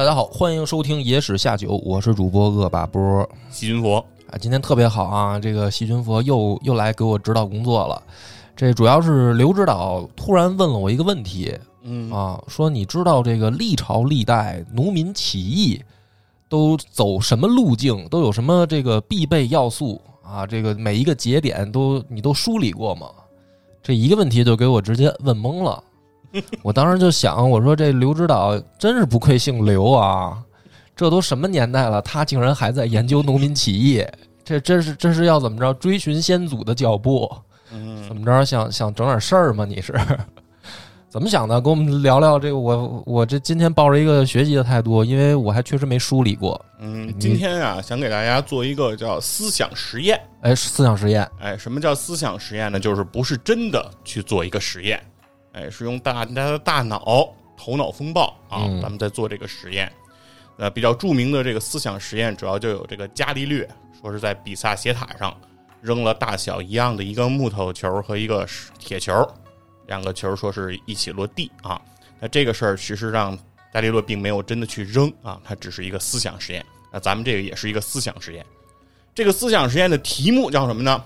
大家好，欢迎收听《野史下酒》，我是主播恶把波细菌佛啊。今天特别好啊，这个细菌佛又又来给我指导工作了。这主要是刘指导突然问了我一个问题，嗯啊，说你知道这个历朝历代农民起义都走什么路径，都有什么这个必备要素啊？这个每一个节点都你都梳理过吗？这一个问题就给我直接问懵了。我当时就想，我说这刘指导真是不愧姓刘啊！这都什么年代了，他竟然还在研究农民起义，这真是真是要怎么着追寻先祖的脚步？怎么着想想整点事儿吗？你是 怎么想的？跟我们聊聊这个。我我这今天抱着一个学习的态度，因为我还确实没梳理过。嗯，今天啊，想给大家做一个叫思想实验。哎，思想实验。哎，什么叫思想实验呢？就是不是真的去做一个实验。哎，是用大家的大脑头脑风暴啊，咱们在做这个实验。呃，比较著名的这个思想实验，主要就有这个伽利略，说是在比萨斜塔上扔了大小一样的一个木头球和一个铁球，两个球说是一起落地啊。那这个事儿其实让伽利略并没有真的去扔啊，它只是一个思想实验。那咱们这个也是一个思想实验。这个思想实验的题目叫什么呢？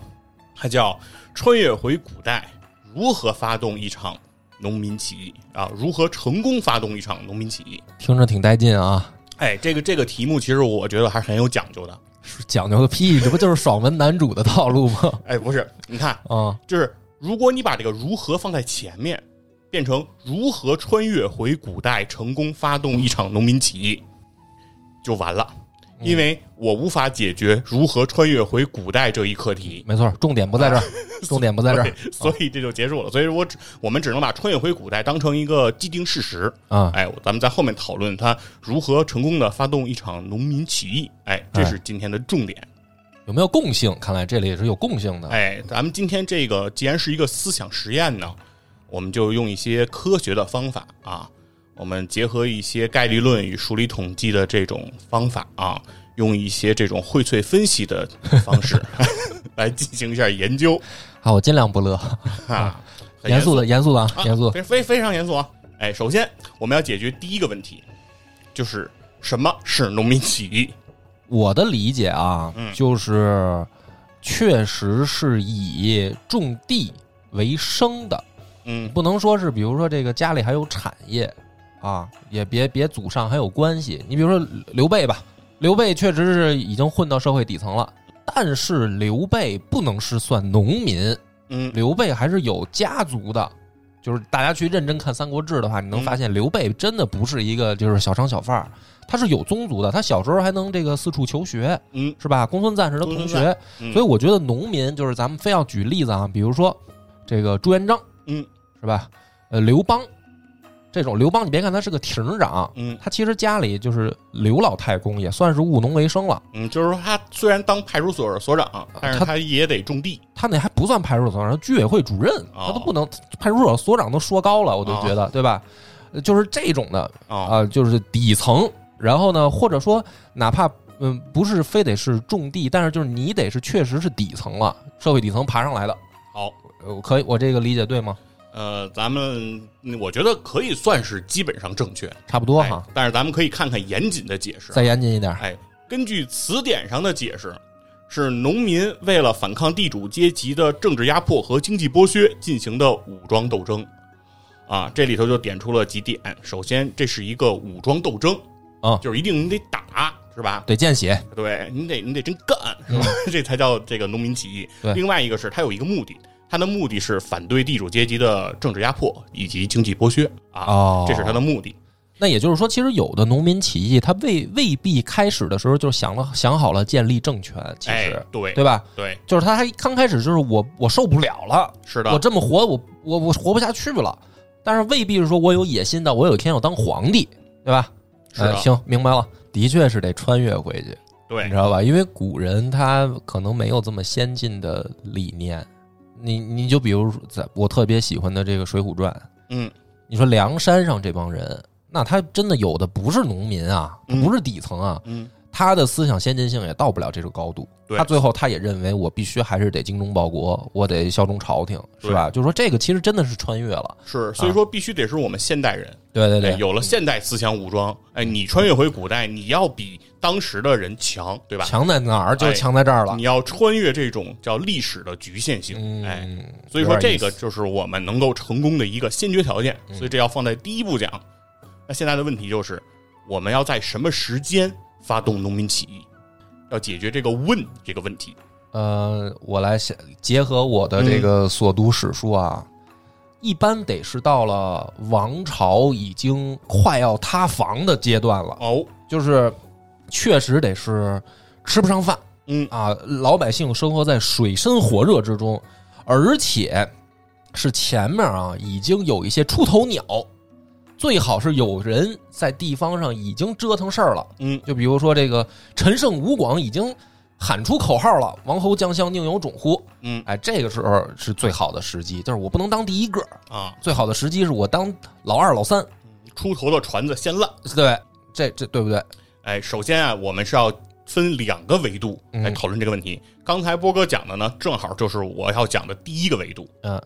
它叫穿越回古代，如何发动一场。农民起义啊，如何成功发动一场农民起义？听着挺带劲啊！哎，这个这个题目其实我觉得还是很有讲究的。讲究个屁！这不就是爽文男主的套路吗？哎，不是，你看啊，就是如果你把这个如何放在前面，变成如何穿越回古代，成功发动一场农民起义，就完了。因为我无法解决如何穿越回古代这一课题，没错，重点不在这儿，重点不在这儿，所以这就结束了。所以我只我们只能把穿越回古代当成一个既定事实啊。哎，咱们在后面讨论他如何成功的发动一场农民起义。哎，这是今天的重点。有没有共性？看来这里也是有共性的。哎，咱们今天这个既然是一个思想实验呢，我们就用一些科学的方法啊。我们结合一些概率论与数理统计的这种方法啊，用一些这种荟萃分析的方式 来进行一下研究。好，我尽量不乐 啊，严肃的，严肃的啊，严肃，非非非常严肃啊！哎，首先我们要解决第一个问题，就是什么是农民起义？我的理解啊，就是确实是以种地为生的，嗯，不能说是比如说这个家里还有产业。啊，也别别祖上还有关系。你比如说刘备吧，刘备确实是已经混到社会底层了，但是刘备不能是算农民，嗯，刘备还是有家族的。就是大家去认真看《三国志》的话，你能发现刘备真的不是一个就是小商小贩，他是有宗族的。他小时候还能这个四处求学，嗯，是吧？公孙瓒是他同学，所以我觉得农民就是咱们非要举例子啊，比如说这个朱元璋，嗯，是吧？呃，刘邦。这种刘邦，你别看他是个亭长，嗯，他其实家里就是刘老太公，也算是务农为生了。嗯，就是说他虽然当派出所所长，但是他也得种地。他那还不算派出所长，居委会主任，他都不能派出所所长都说高了，我就觉得，对吧？就是这种的啊，就是底层。然后呢，或者说哪怕嗯，不是非得是种地，但是就是你得是确实是底层了，社会底层爬上来的。好，可以，我这个理解对吗？呃，咱们我觉得可以算是基本上正确，差不多哈。但是咱们可以看看严谨的解释，再严谨一点。哎，根据词典上的解释，是农民为了反抗地主阶级的政治压迫和经济剥削进行的武装斗争。啊，这里头就点出了几点。首先，这是一个武装斗争啊，就是一定你得打，是吧？得见血，对你得你得真干，是吧？这才叫这个农民起义。另外一个是它有一个目的。他的目的是反对地主阶级的政治压迫以及经济剥削啊，这是他的目的。那也就是说，其实有的农民起义，他未未必开始的时候就想了想好了建立政权，其实对对吧？对，就是他还刚开始就是我我受不了了，是的，我这么活我我我活不下去了。但是未必是说我有野心的，我有一天要当皇帝，对吧？是行，明白了，的确是得穿越回去，对，你知道吧？因为古人他可能没有这么先进的理念。你你就比如在我特别喜欢的这个《水浒传》，嗯，你说梁山上这帮人，那他真的有的不是农民啊，不是底层啊，嗯，他的思想先进性也到不了这个高度。他最后他也认为我必须还是得精忠报国，我得效忠朝廷，是吧？就是说这个其实真的是穿越了。是，所以说必须得是我们现代人，哎，对对对，有了现代思想武装，哎，你穿越回古代，你要比当时的人强，对吧？强在哪儿就哎强在这儿了你。要穿越这种叫历史的局限性，哎，嗯，所以说这个就是我们能够成功的一个先决条件，所以这要放在第一步讲。那现在的问题就是，我们要在什么时间发动农民起义？要解决这个问这个问题。呃，我来想结合我的这个所读史书啊，一般得是到了王朝已经快要塌房的阶段了，哦，就是确实得是吃不上饭嗯啊，老百姓生活在水深火热之中，而且是前面啊已经有一些出头鸟，最好是有人在地方上已经折腾事儿了。嗯，就比如说这个陈胜吴广已经喊出口号了，“王侯将相宁有种乎”。嗯哎，这个时候是最好的时机，就是我不能当第一个，啊，最好的时机是我当老二、老三。出头的船子先烂。对，这这对不对？哎，首先啊，我们是要分两个维度来嗯讨论这个问题。刚才波哥讲的呢，正好就是我要讲的第一个维度。嗯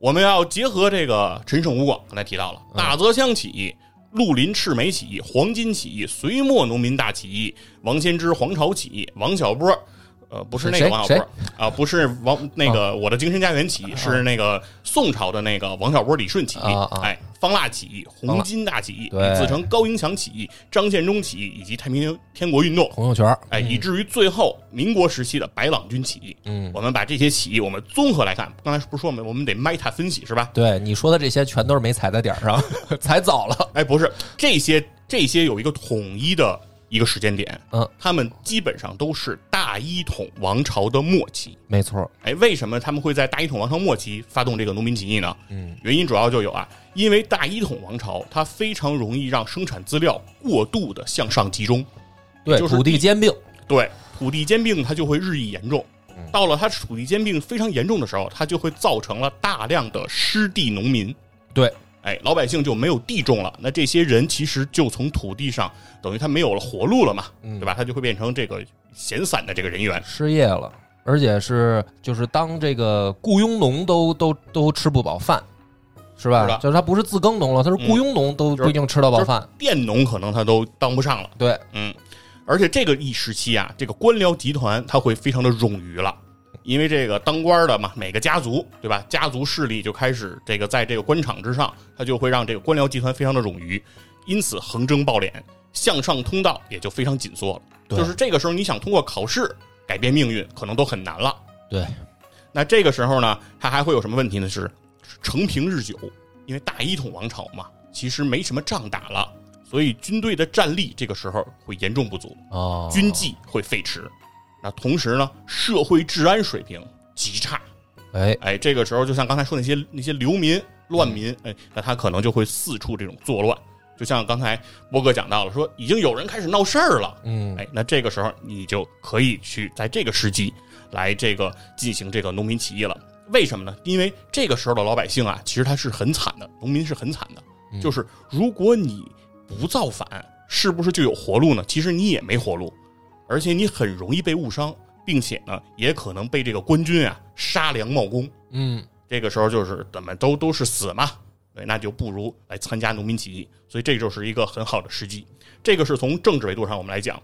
我们要结合这个陈胜吴广，刚才提到了嗯大泽乡起义、绿林赤眉起义、黄巾起义、隋末农民大起义、王先知黄巢起义、王小波。呃，不是那个王小波啊，不是王那个我的精神家园起义，是那个宋朝的那个王小波、李顺起义哎，方腊起义、红巾大起义、自成、高迎祥起义、张献忠起义以及太平天国运动，洪秀全，哎，以至于最后民国时期的白朗军起义。嗯，我们把这些起义我们综合来看，刚才不是说我们我们得 meta 分析是吧？对你说的这些全都是没踩在点儿上，踩早了。哎，不是这些这些有一个统一的一个时间点，嗯，他们基本上都是大一统王朝的末期。没错，哎，为什么他们会在大一统王朝末期发动这个农民起义呢？嗯，原因主要就有啊，因为大一统王朝它非常容易让生产资料过度的向上集中，对，就是土地兼并，对土地兼并它就会日益严重。到了它土地兼并非常严重的时候，它就会造成了大量的失地农民。对，哎，老百姓就没有地种了，那这些人其实就从土地上等于他没有了活路了嘛，嗯对吧？他就会变成这个闲散的这个人员。失业了，而且是就是当这个雇佣农都都都吃不饱饭，是吧？是就是他不是自耕农了，他是雇佣农都不一定吃得饱饭。佃农可能他都当不上了，对，嗯，而且这个一时期啊，这个官僚集团他会非常的冗余了。因为这个当官的嘛，每个家族对吧？家族势力就开始这个在这个官场之上，他就会让这个官僚集团非常的冗余，因此横征暴敛，向上通道也就非常紧缩了。就是这个时候，你想通过考试改变命运，可能都很难了。对，那这个时候呢，他还会有什么问题呢？是承平日久，因为大一统王朝嘛，其实没什么仗打了，所以军队的战力这个时候会严重不足，哦，军纪会废弛。那同时呢，社会治安水平极差。哎，哎，这个时候就像刚才说那些那些流民乱民，哎，那他可能就会四处这种作乱。就像刚才波哥讲到了，说已经有人开始闹事儿了，嗯，哎，那这个时候你就可以去在这个时机来这个进行这个农民起义了。为什么呢？因为这个时候的老百姓啊，其实他是很惨的，农民是很惨的。就是如果你不造反，是不是就有活路呢？其实你也没活路，而且你很容易被误伤，并且呢，也可能被这个官军啊杀良冒功。嗯，这个时候就是怎么都都是死嘛，对，那就不如来参加农民起义，所以这就是一个很好的时机。这个是从政治维度上我们来讲，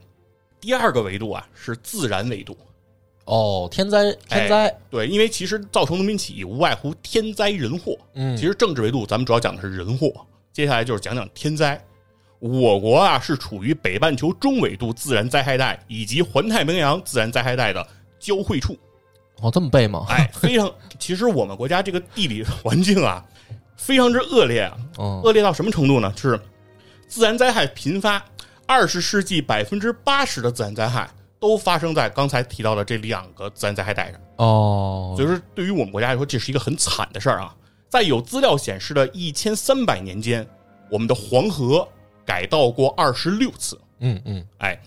第二个维度啊是自然维度，哦，天灾天灾，对，因为其实造成农民起义无外乎天灾人祸，嗯，其实政治维度咱们主要讲的是人祸，接下来就是讲讲天灾。我国啊是处于北半球中纬度自然灾害带以及环太平洋自然灾害带的交汇处，哦，这么背吗？哎，非常，其实我们国家这个地理环境啊，非常之恶劣啊，嗯，恶劣到什么程度呢？是自然灾害频发，二十世纪百分之八十的自然灾害都发生在刚才提到的这两个自然灾害带上，哦，所以说对于我们国家来说，这是一个很惨的事儿啊。在有资料显示的一千三百年间，我们的黄河改道过二十六次，嗯嗯，哎，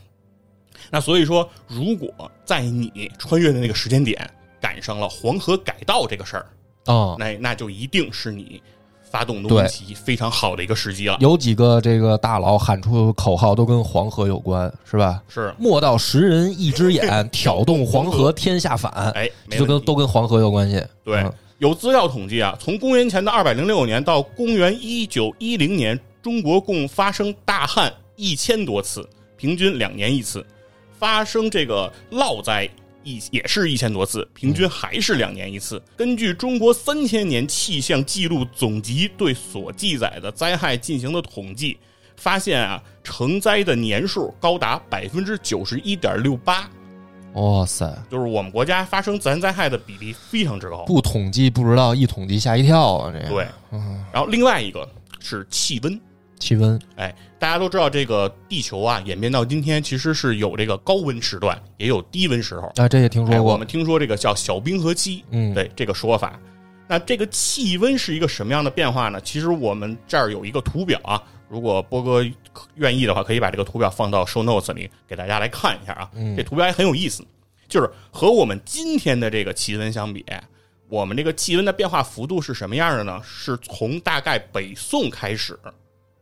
那所以说，如果在你穿越的那个时间点赶上了黄河改道这个事儿，哦，那那就一定是你发动农民对起义非常好的一个时机了。有几个这个大佬喊出口号都跟黄河有关，是吧？是，莫道识人一只眼，挑动黄河天下反。哎，没这跟都跟黄河有关系。对嗯，有资料统计啊，从公元前的二百零六年到公元一九一零年，中国共发生大旱一千多次，平均两年一次；发生这个涝灾一也是一千多次，平均还是两年一次。根据中国三千年气象记录总集对所记载的灾害进行的统计，发现啊，成灾的年数高达百分之九十一点六八，哇塞，就是我们国家发生自然灾害的比例非常之高。不统计不知道，一统计吓一跳啊！这个对，然后另外一个是气温。气温，哎，大家都知道，这个地球啊，演变到今天，其实是有这个高温时段，也有低温时候。啊，这也听哎，说过我们。听说这个叫小冰河期，嗯，对这个说法。那这个气温是一个什么样的变化呢？其实我们这儿有一个图表啊，如果波哥愿意的话，可以把这个图表放到 show notes 里给大家来看一下啊。嗯这图表还很有意思，就是和我们今天的这个气温相比，我们这个气温的变化幅度是什么样的呢？是从大概北宋开始，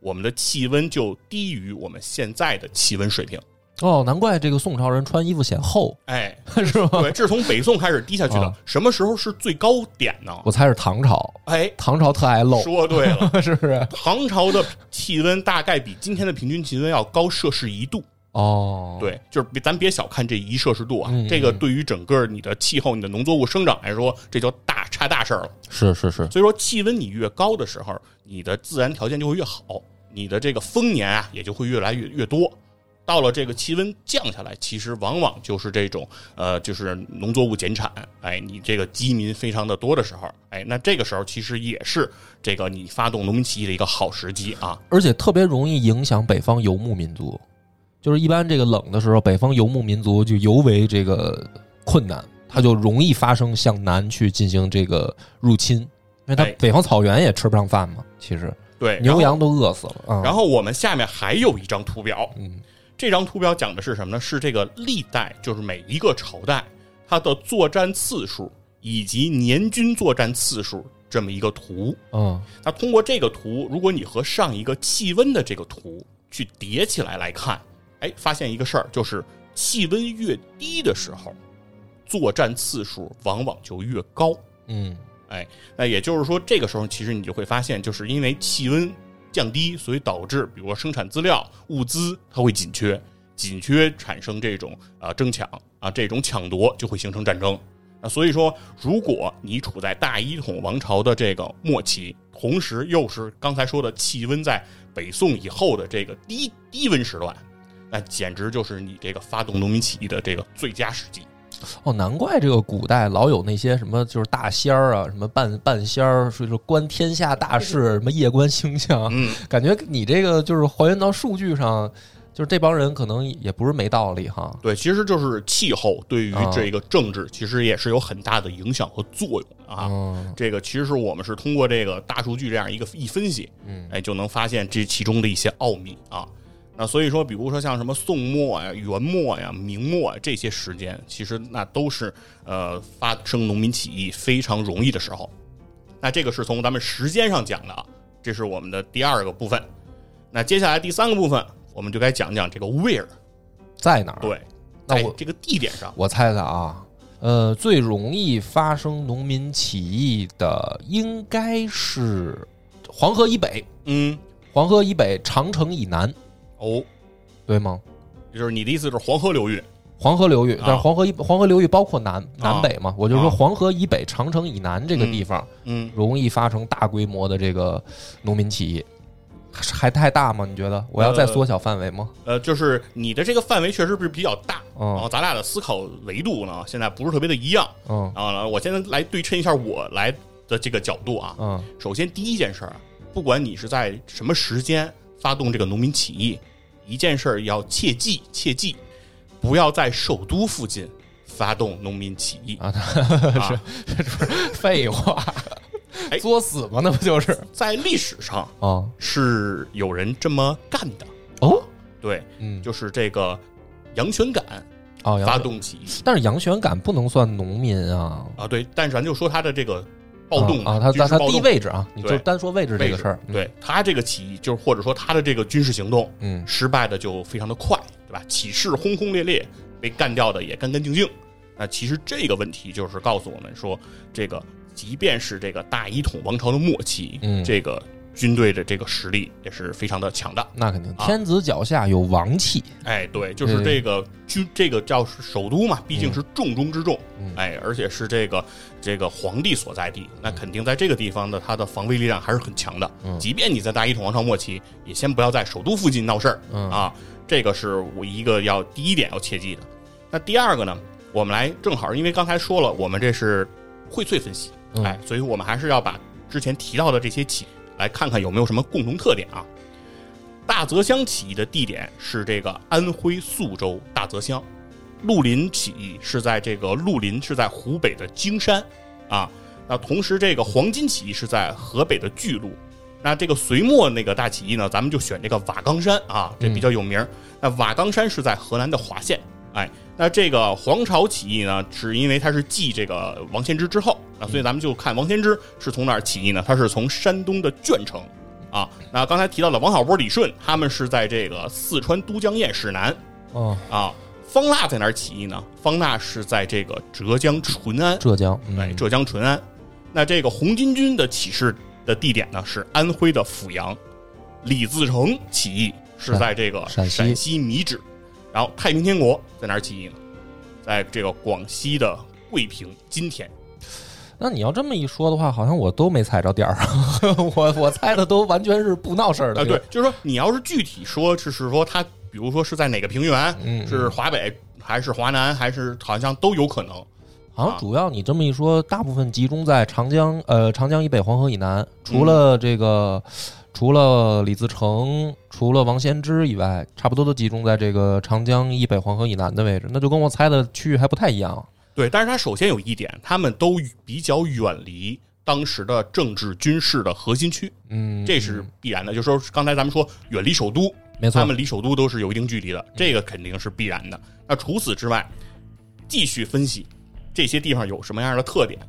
我们的气温就低于我们现在的气温水平。哦，难怪这个宋朝人穿衣服显厚，哎，是吧？对，这是从北宋开始低下去的啊。什么时候是最高点呢？我猜是唐朝，哎，唐朝特爱露，说对了。是不是？唐朝的气温大概比今天的平均气温要高摄氏一度，哦，，对，就是别咱别小看这一摄氏度啊，嗯这个对于整个你的气候、你的农作物生长来说，这就大差大事儿了。是是是，所以说，气温你越高的时候，你的自然条件就会越好，你的这个丰年啊也就会越来越越多。到了这个气温降下来，其实往往就是这种呃，就是农作物减产，哎，你这个饥民非常的多的时候，哎，那这个时候其实也是这个你发动农民起义的一个好时机啊。而且特别容易影响北方游牧民族，就是一般这个冷的时候，北方游牧民族就尤为这个困难，它就容易发生向南去进行这个入侵，因为它哎北方草原也吃不上饭嘛，其实对，牛羊都饿死了啊。然后我们下面还有一张图表，嗯，这张图表讲的是什么呢？是这个历代，就是每一个朝代它的作战次数以及年均作战次数这么一个图。嗯那通过这个图，如果你和上一个气温的这个图去叠起来来看，哎，发现一个事儿，就是气温越低的时候，作战次数往往就越高。嗯哎，那也就是说，这个时候其实你就会发现，就是因为气温降低，所以导致比如说生产资料、物资它会紧缺，紧缺产生这种啊、争抢啊这种抢夺，就会形成战争。那，所以说，如果你处在大一统王朝的这个末期，同时又是刚才说的气温在北宋以后的这个低低温时段，那简直就是你这个发动农民起义的这个最佳时机。哦，难怪这个古代老有那些什么就是大仙儿啊，什么半半仙儿，说是观天下大事，什么夜观星象，嗯，感觉你这个就是还原到数据上，就是这帮人可能也不是没道理哈。对，其实就是气候对于啊这个政治，其实也是有很大的影响和作用的啊。嗯这个其实我们是通过这个大数据这样一个一分析，嗯哎，就能发现这其中的一些奥秘啊。那所以说，比如说像什么宋末呀、元末呀、明末呀这些时间，其实那都是呃发生农民起义非常容易的时候。那这个是从咱们时间上讲的啊，这是我们的第二个部分。那接下来第三个部分，我们就该讲讲这个 where，在哪儿？对，那我在这个地点上。我猜猜啊，呃，最容易发生农民起义的应该是黄河以北，嗯，黄河以北，长城以南，哦，对吗？就是你的意思是黄河流域，黄河流域，但是啊黄河以黄河流域包括南南北嘛，我就说啊黄河以北、长城以南这个地方嗯，容易发生大规模的这个农民起义，还太大吗？你觉得？我要再缩小范围吗？呃，就是你的这个范围确实是比较大，然后嗯咱俩的思考维度呢，现在不是特别的一样嗯然后呢。我现在来对称一下我来的这个角度啊。嗯首先第一件事儿，不管你是在什么时间发动这个农民起义，一件事儿要切记切记，不要在首都附近发动农民起义啊，是，不是。废话，哎作死吗？那不就是在历史上啊？是有人这么干的，哦，对，嗯，就是这个杨玄感哦，发，动起义但是杨玄感不能算农民啊。啊，对，但是咱就说他的这个暴动啊，他他他第一军事暴动位置啊，你就单说位置这个事儿，嗯对他这个起义，就是或者说他的这个军事行动嗯失败的就非常的快，对吧？起事轰轰烈烈，被干掉的也干干净净。那其实这个问题就是告诉我们说，这个即便是这个大一统王朝的末期，嗯这个军队的这个实力也是非常的强大。那肯定，啊天子脚下有王气，哎，对，就是这个军，这个叫首都嘛，毕竟是重中之重，嗯。哎，而且是这个这个皇帝所在地，那肯定在这个地方的它的防卫力量还是很强的。嗯。即便你在大一统王朝末期，也先不要在首都附近闹事儿、嗯。啊，这个是我一个要第一点要切记的。那第二个呢，我们来正好，因为刚才说了，我们这是荟萃分析，嗯。哎，所以我们还是要把之前提到的这些起来看看有没有什么共同特点啊。大泽乡起义的地点是这个安徽宿州大泽乡，绿林起义是在这个绿林是在湖北的荆山啊。那同时，这个黄巾起义是在河北的巨鹿。那这个隋末那个大起义呢，咱们就选这个瓦岗山啊，这比较有名儿。那瓦岗山是在河南的滑县，哎，那这个黄巢起义呢，是因为他是继这个王献之之后，啊所以咱们就看王献之是从哪儿起义呢？他是从山东的鄄城啊。那刚才提到的王小波、李顺，他们是在这个四川都江堰市南哦，啊。方腊在哪儿起义呢？方腊是在这个浙江淳安，浙江，嗯哎，浙江淳安。那这个红巾军的起事的地点呢是安徽的阜阳，李自成起义是在这个陕西陕西米脂，然后太平天国在哪儿起义呢？在这个广西的桂平今天。那你要这么一说的话，好像我都没踩着点儿，我我猜的都完全是不闹事儿的。啊，对，就是说你要是具体说，就是说他，比如说是在哪个平原，嗯是华北还是华南，还是好像都有可能。好像主要你这么一说，大部分集中在长江，呃，长江以北、黄河以南。除了这个，除了李自成，除了王先之以外，差不多都集中在这个长江以北、黄河以南的位置。那就跟我猜的区域还不太一样。对，但是它首先有一点，他们都比较远离当时的政治军事的核心区，嗯，这是必然的。就是说，刚才咱们说远离首都，没错他。们离首都都是有一定距离的，这个肯定是必然的。那除此之外，继续分析这些地方有什么样的特点，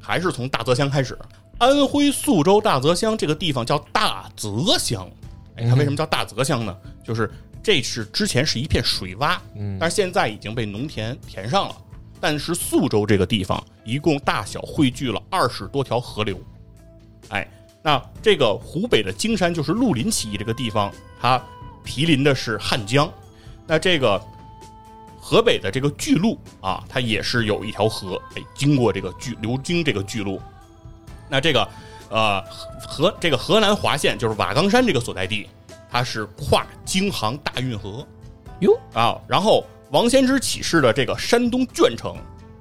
还是从大泽乡开始。安徽宿州大泽乡这个地方叫大泽乡，哎，它为什么叫大泽乡呢？就是这是之前是一片水洼，嗯但是现在已经被农田填上了。但是宿州这个地方一共大小汇聚了二十多条河流，哎，那这个湖北的荆山就是绿林起义这个地方，它毗邻的是汉江。那这个河北的这个巨鹿啊，它也是有一条河，哎，经过这个巨流经这个巨鹿。那这个呃河这个河南滑县就是瓦岗山这个所在地，它是跨京杭大运河哟，啊。然后王先之起事的这个山东鄄城，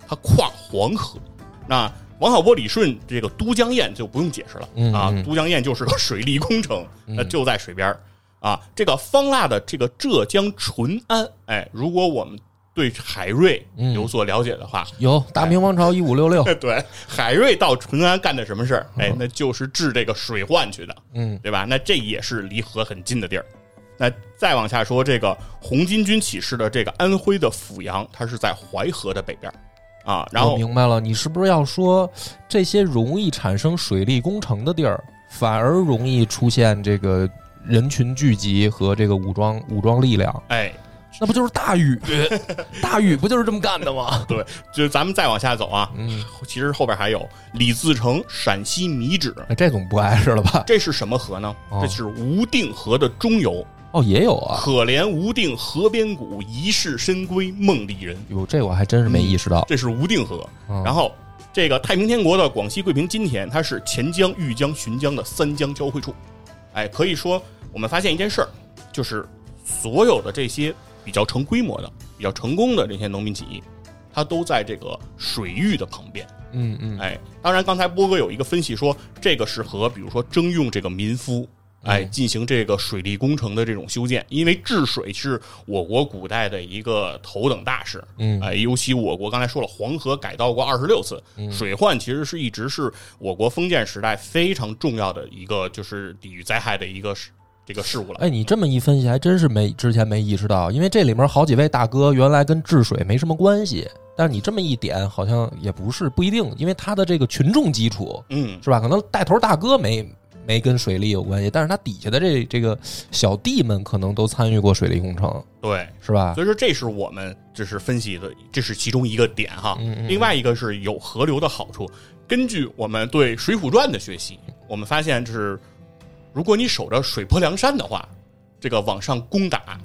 它跨黄河。那王小波、李顺这个都江堰就不用解释了嗯啊嗯，都江堰就是个水利工程，那就在水边儿啊。这个方腊的这个浙江淳安，哎，如果我们对海瑞嗯有所了解的话，有大明王朝一五六六，对，海瑞到淳安干的什么事儿？哎，那就是治这个水患去的，嗯对吧？那这也是离河很近的地儿。那再往下说，这个红巾军起事的这个安徽的阜阳，它是在淮河的北边儿啊。然我后明白了，你是不是要说这些容易产生水利工程的地儿，反而容易出现这个人群聚集和这个武装武装力量？哎，那不就是大禹？大禹不就是这么干的吗？对，就是咱们再往下走啊，嗯，其实后边还有李自成陕西米脂，那这总不碍事了吧？这是什么河呢？哦这是无定河的中游。哦，也有啊。可怜无定河边骨，疑是深闺梦里人。哟，这我还真是没意识到。这是无定河。嗯然后这个太平天国的广西桂平金田，它是钱江、豫江、浔江的三江交汇处。哎，可以说我们发现一件事儿，就是所有的这些比较成规模的、比较成功的这些农民起义，它都在这个水域的旁边。嗯嗯，哎，当然，刚才波哥有一个分析说，这个是和比如说征用这个民夫，哎，嗯进行这个水利工程的这种修建，因为治水是我国古代的一个头等大事。嗯哎，尤其我国刚才说了，黄河改道过二十六次，嗯水患其实是一直是我国封建时代非常重要的一个，就是抵御灾害的一个这个事物了。哎，你这么一分析，还真是没之前没意识到，因为这里面好几位大哥原来跟治水没什么关系，但是你这么一点，好像也不是不一定，因为他的这个群众基础嗯，是吧？可能带头大哥没没跟水利有关系，但是他底下的这这个小弟们可能都参与过水利工程，对，是吧？所以说这是我们这是分析的，这是其中一个点哈。嗯嗯另外一个是有河流的好处。根据我们对《水浒传》的学习，我们发现就是，如果你守着水泊梁山的话，这个往上攻打，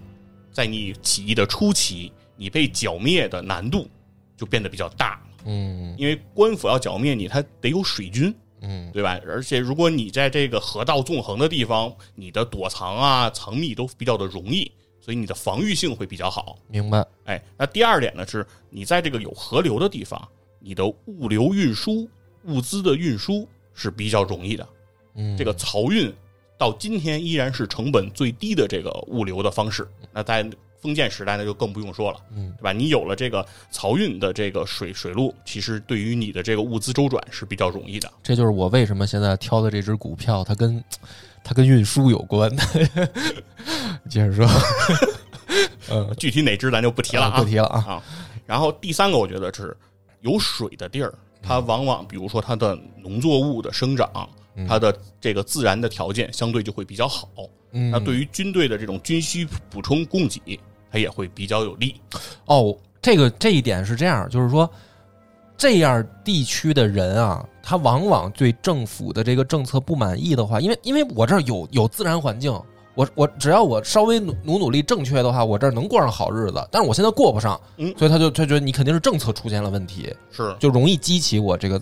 在你起义的初期，你被剿灭的难度就变得比较大了。嗯因为官府要剿灭你，他得有水军，嗯对吧？而且如果你在这个河道纵横的地方，你的躲藏啊、藏匿都比较的容易，所以你的防御性会比较好。明白。哎，那第二点呢，是你在这个有河流的地方，你的物流运输、物资的运输是比较容易的。嗯，这个漕运到今天依然是成本最低的这个物流的方式。那在封建时代呢，就更不用说了，嗯，对吧？你有了这个漕运的这个水水路，其实对于你的这个物资周转是比较容易的。这就是我为什么现在挑的这只股票，它跟它跟运输有关。接着说，嗯，具体哪只咱就不提了啊，不提了啊。啊。然后第三个，我觉得是有水的地儿，它往往比如说它的农作物的生长，它的这个自然的条件相对就会比较好。嗯，那对于军队的这种军需补充供给，它也会比较有利。哦，这个这一点是这样，就是说，这样地区的人啊，他往往对政府的这个政策不满意的话，因为因为我这儿有有自然环境，我我只要我稍微努努努力正确的话，我这儿能过上好日子，但是我现在过不上，嗯所以他就他觉得你肯定是政策出现了问题，是，就容易激起我这个。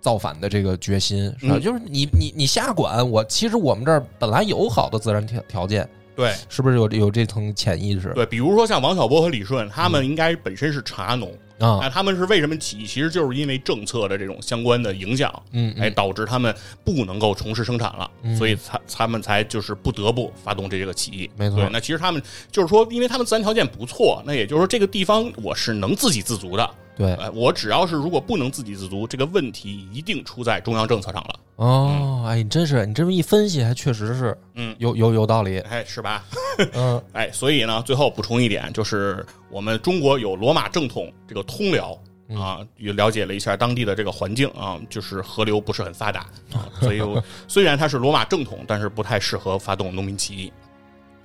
造反的这个决心是吧？嗯就是你你你瞎管我，其实我们这儿本来有好的自然条条件，对是不是有有这层潜意识对。比如说像王小波和李顺，他们应该本身是茶农，啊？那他们是为什么起义？其实就是因为政策的这种相关的影响，嗯，嗯哎，导致他们不能够从事生产了，所以他他们才就是不得不发动这个起义。没错对，那其实他们就是说，因为他们自然条件不错，那也就是说这个地方我是能自给自足的。对。哎，我只要是如果不能自给自足，这个问题一定出在中央政策上了。哦，哎，你真是你这么一分析，还确实是，嗯。有有有道理，哎，是吧？嗯。哎，所以呢，最后补充一点，就是我们中国有罗马正统这个通辽啊，也了解了一下当地的这个环境啊，就是河流不是很发达啊，所以我 虽然它是罗马正统，但是不太适合发动农民起义。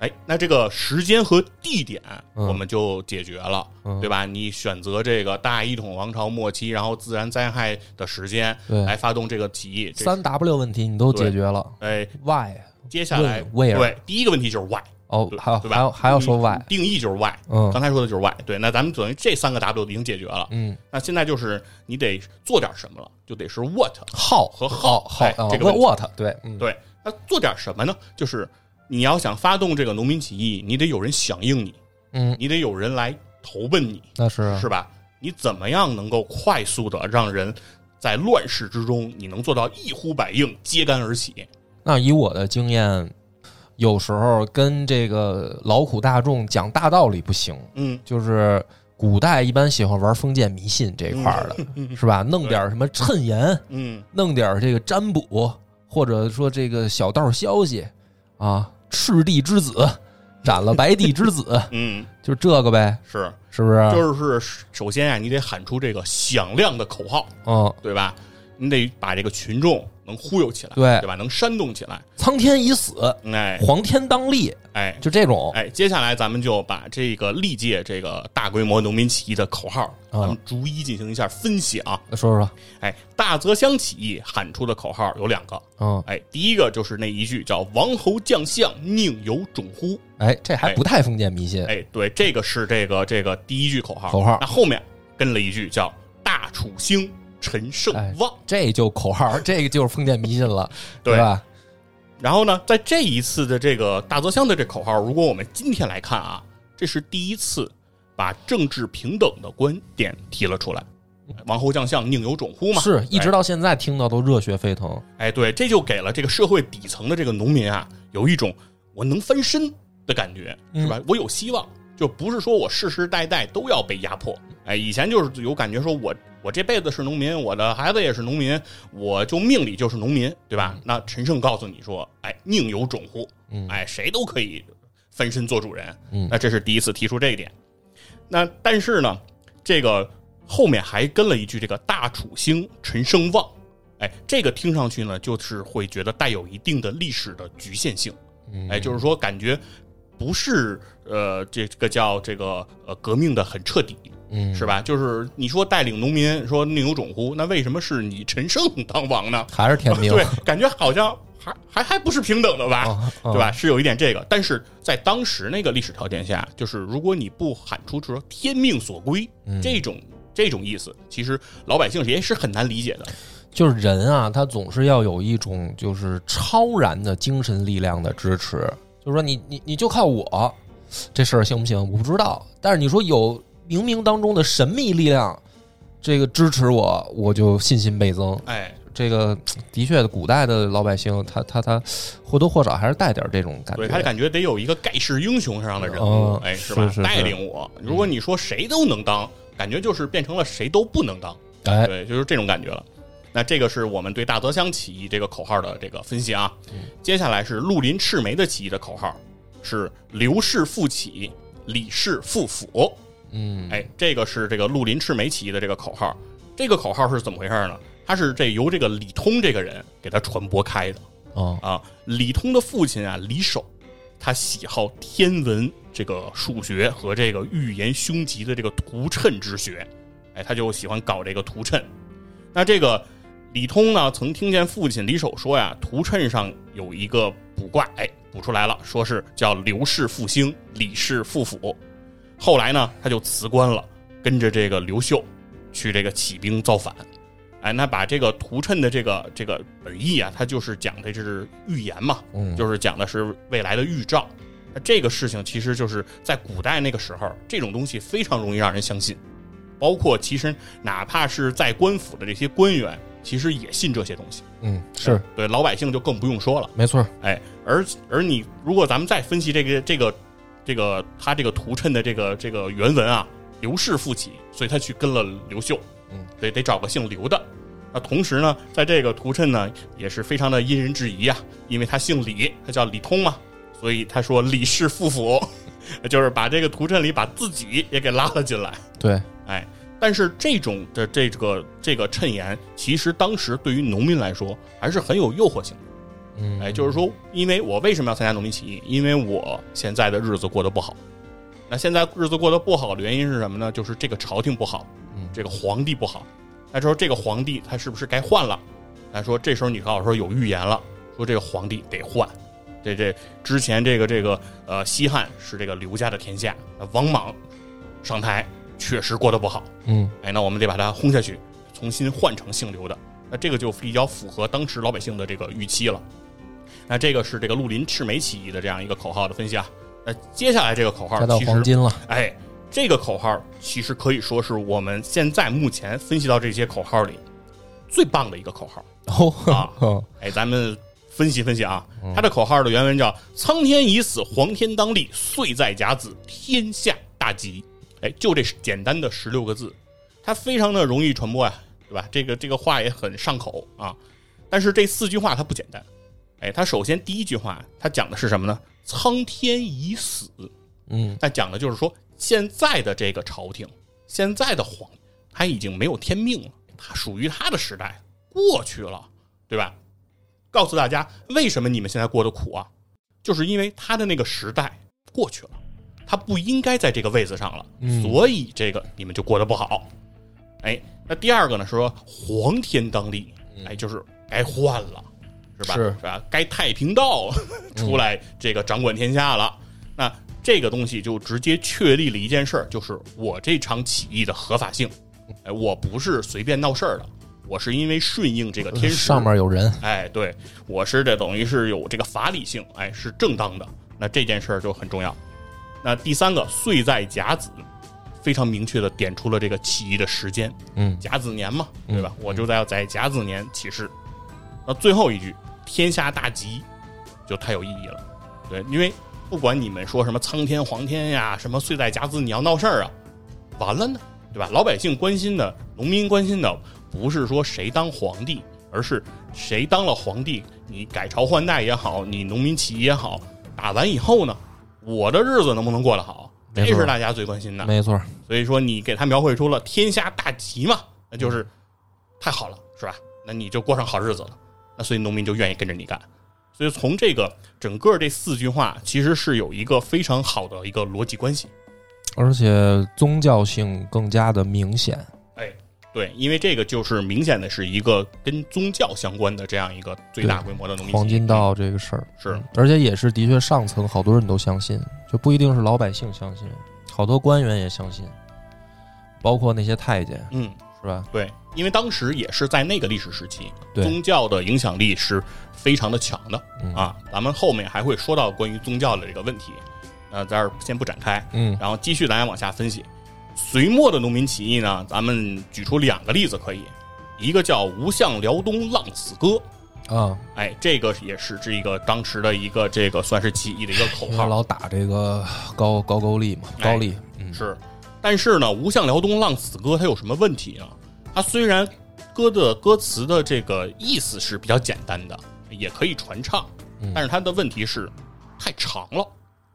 哎，那这个时间和地点嗯我们就解决了，嗯对吧？你选择这个大一统王朝末期，然后自然灾害的时间对来发动这个起义。这三 W 问题你都解决了哎，，Why？接下来 Where？对第一个问题就是 why。哦，对还有对吧还有还要说 Why？定义就是 why，嗯刚才说的就是 why，对，那咱们等于这三个 W 已经解决了，嗯那现在就是你得做点什么了，就得是 what，，How 和 How how，How 这个问 What？对，嗯对，那做点什么呢？就是你要想发动这个农民起义，你得有人响应你，嗯，你得有人来投奔你，那是啊。是吧？你怎么样能够快速的让人在乱世之中，你能做到一呼百应、揭竿而起？那以我的经验，有时候跟这个劳苦大众讲大道理不行，嗯，就是古代一般喜欢玩封建迷信这一块儿的，是吧？弄点什么谶言，嗯，弄点这个占卜，或者说这个小道消息啊，赤帝之子斩了白帝之子，嗯，就这个呗，是，是不是？就是首先啊，你得喊出这个响亮的口号，嗯，对吧？你得把这个群众能忽悠起来，对。对吧？能煽动起来，苍天已死，哎。黄天当立，哎。就这种。哎，接下来咱们就把这个历届这个大规模农民起义的口号，啊。咱们逐一进行一下分享。说说，哎，大泽乡起义喊出的口号有两个，嗯，哎，第一个就是那一句叫“王侯将相宁有种乎？哎，这还不太封建迷”，信，哎，对，这个是这个这个第一句口号。口号。那后面跟了一句叫“大楚兴，陈胜哎旺”。这就口号，这个就是封建迷信了，对吧？然后呢，在这一次的这个大泽乡的这口号，如果我们今天来看啊，这是第一次把政治平等的观点提了出来。王侯将相宁有种乎嘛？是一直哎到现在听到都热血沸腾。哎，对，这就给了这个社会底层的这个农民啊，有一种我能翻身的感觉，是吧？我有希望。就不是说我世世代代都要被压迫。哎，以前就是有感觉说我我这辈子是农民，我的孩子也是农民，我就命里就是农民，对吧？那陈胜告诉你说，哎，宁有种乎？哎，谁都可以翻身做主人。那这是第一次提出这一点。那但是呢，这个后面还跟了一句这个大楚兴陈胜旺。哎，这个听上去呢，就是会觉得带有一定的历史的局限性。哎，就是说感觉不是呃，这个叫这个呃革命的很彻底，嗯，是吧？就是你说带领农民说宁有种乎？那为什么是你陈胜当王呢？还是天命？对，感觉好像还还还不是平等的吧？对吧？是有一点这个，但是在当时那个历史条件下，就是如果你不喊出说天命所归这种这种意思，其实老百姓也是很难理解的。就是人啊，他总是要有一种就是超然的精神力量的支持。就是说，你你你就靠我，这事儿行不行？我不知道。但是你说有冥冥当中的神秘力量，这个支持我，我就信心倍增。哎，这个的确，古代的老百姓，他他他或多或少还是带点这种感觉。对他感觉得有一个盖世英雄这样的人物，哎，是吧？带领我。如果你说谁都能当，感觉就是变成了谁都不能当。哎，对，就是这种感觉了。那这个是我们对大泽乡起义这个口号的这个分析啊。接下来是绿林赤眉的起义的口号，是刘氏复起，李氏复辅。嗯，哎，这个是这个绿林赤眉起义的这个口号。这个口号是怎么回事呢？它是这由这个李通这个人给他传播开的。哦啊，李通的父亲啊李守，他喜好天文、这个数学和这个预言凶吉的这个图谶之学。哎，他就喜欢搞这个图谶。那这个。李通呢，曾听见父亲李守说呀，图谶上有一个卜卦，哎，卜出来了，说是叫刘氏复兴，李氏复府。后来呢，他就辞官了，跟着这个刘秀去这个起兵造反。哎，那把这个图谶的这个这个本意啊，他就是讲的这是预言嘛，嗯，就是讲的是未来的预兆。那这个事情其实就是在古代那个时候，这种东西非常容易让人相信，包括其实哪怕是在官府的这些官员。其实也信这些东西，嗯，是对老百姓就更不用说了，没错。哎，而而你如果咱们再分析这个这个这个他这个图谶的这个这个原文啊，刘氏复起，所以他去跟了刘秀，嗯，得得找个姓刘的。那同时呢，在这个图谶呢也是非常的因人质疑啊，因为他姓李，他叫李通嘛，所以他说李氏父府，就是把这个图谶里把自己也给拉了进来。对，哎。但是这种的这个这个谶言，其实当时对于农民来说还是很有诱惑性的。嗯，哎，就是说，因为我为什么要参加农民起义？因为我现在的日子过得不好。那现在日子过得不好的原因是什么呢？就是这个朝廷不好，这个皇帝不好。那说这个皇帝他是不是该换了？他说这时候你告诉说有预言了，说这个皇帝得换。这这之前这个这个呃西汉是这个刘家的天下，王莽上台。确实过得不好，嗯，哎，那我们得把它轰下去，重新换成姓刘的，那这个就比较符合当时老百姓的这个预期了。那这个是这个绿林赤眉起义的这样一个口号的分析啊。那接下来这个口号，到黄金了，哎，这个口号其实可以说是我们现在目前分析到这些口号里最棒的一个口号啊。哎，咱们分析分析啊，它的口号的原文叫“苍天已死，黄天当立，岁在甲子，天下大吉”。哎，就这简单的十六个字，它非常的容易传播呀，对吧？这个这个话也很上口啊。但是这四句话它不简单，哎，它首先第一句话它讲的是什么呢？苍天已死，嗯，那讲的就是说现在的这个朝廷，现在的皇他已经没有天命了，他属于他的时代过去了，对吧？告诉大家为什么你们现在过得苦啊？就是因为他的那个时代过去了。他不应该在这个位子上了，所以这个你们就过得不好。哎，那第二个呢？说皇天当立，哎，就是该换了，是吧？是是吧？该太平道 出来这个掌管天下了。那这个东西就直接确立了一件事儿，就是我这场起义的合法性。哎，我不是随便闹事儿的，我是因为顺应这个天时。上面有人。哎，对，我是这等于是有这个法理性，哎，是正当的。那这件事儿就很重要。那第三个岁在甲子，非常明确的点出了这个起义的时间，嗯，甲子年嘛，对吧？我就在在甲子年起事。那最后一句天下大吉，就太有意义了，对，因为不管你们说什么苍天黄天呀，什么岁在甲子你要闹事儿啊，完了呢，对吧？老百姓关心的，农民关心的，不是说谁当皇帝，而是谁当了皇帝，你改朝换代也好，你农民起义也好，打完以后呢，我的日子能不能过得好，这是大家最关心的。没错，所以说，你给他描绘出了天下大吉嘛，那就是太好了，是吧？那你就过上好日子了。那所以农民就愿意跟着你干。所以从这个整个这四句话，其实是有一个非常好的一个逻辑关系。而且宗教性更加的明显。哎，对，因为这个就是明显的是一个跟宗教相关的这样一个最大规模的农民黄金道这个事儿是而且也是的确上层好多人都相信，就不一定是老百姓相信，好多官员也相信，包括那些太监，嗯，是吧？对，因为当时也是在那个历史时期，对宗教的影响力是非常的强的、嗯啊。咱们后面还会说到关于宗教的这个问题，呃，在这儿先不展开，嗯然后继续大家往下分析。隋末的农民起义呢，咱们举出两个例子可以，一个叫吴相辽东浪子歌，啊，哎，这个也是这个当时的一个这个算是起义的一个口号，老打这个高高句丽嘛，哎高丽，嗯，是，但是呢，吴相辽东浪子歌它有什么问题呢？它虽然歌的歌词的这个意思是比较简单的，也可以传唱，嗯。但是它的问题是太长了，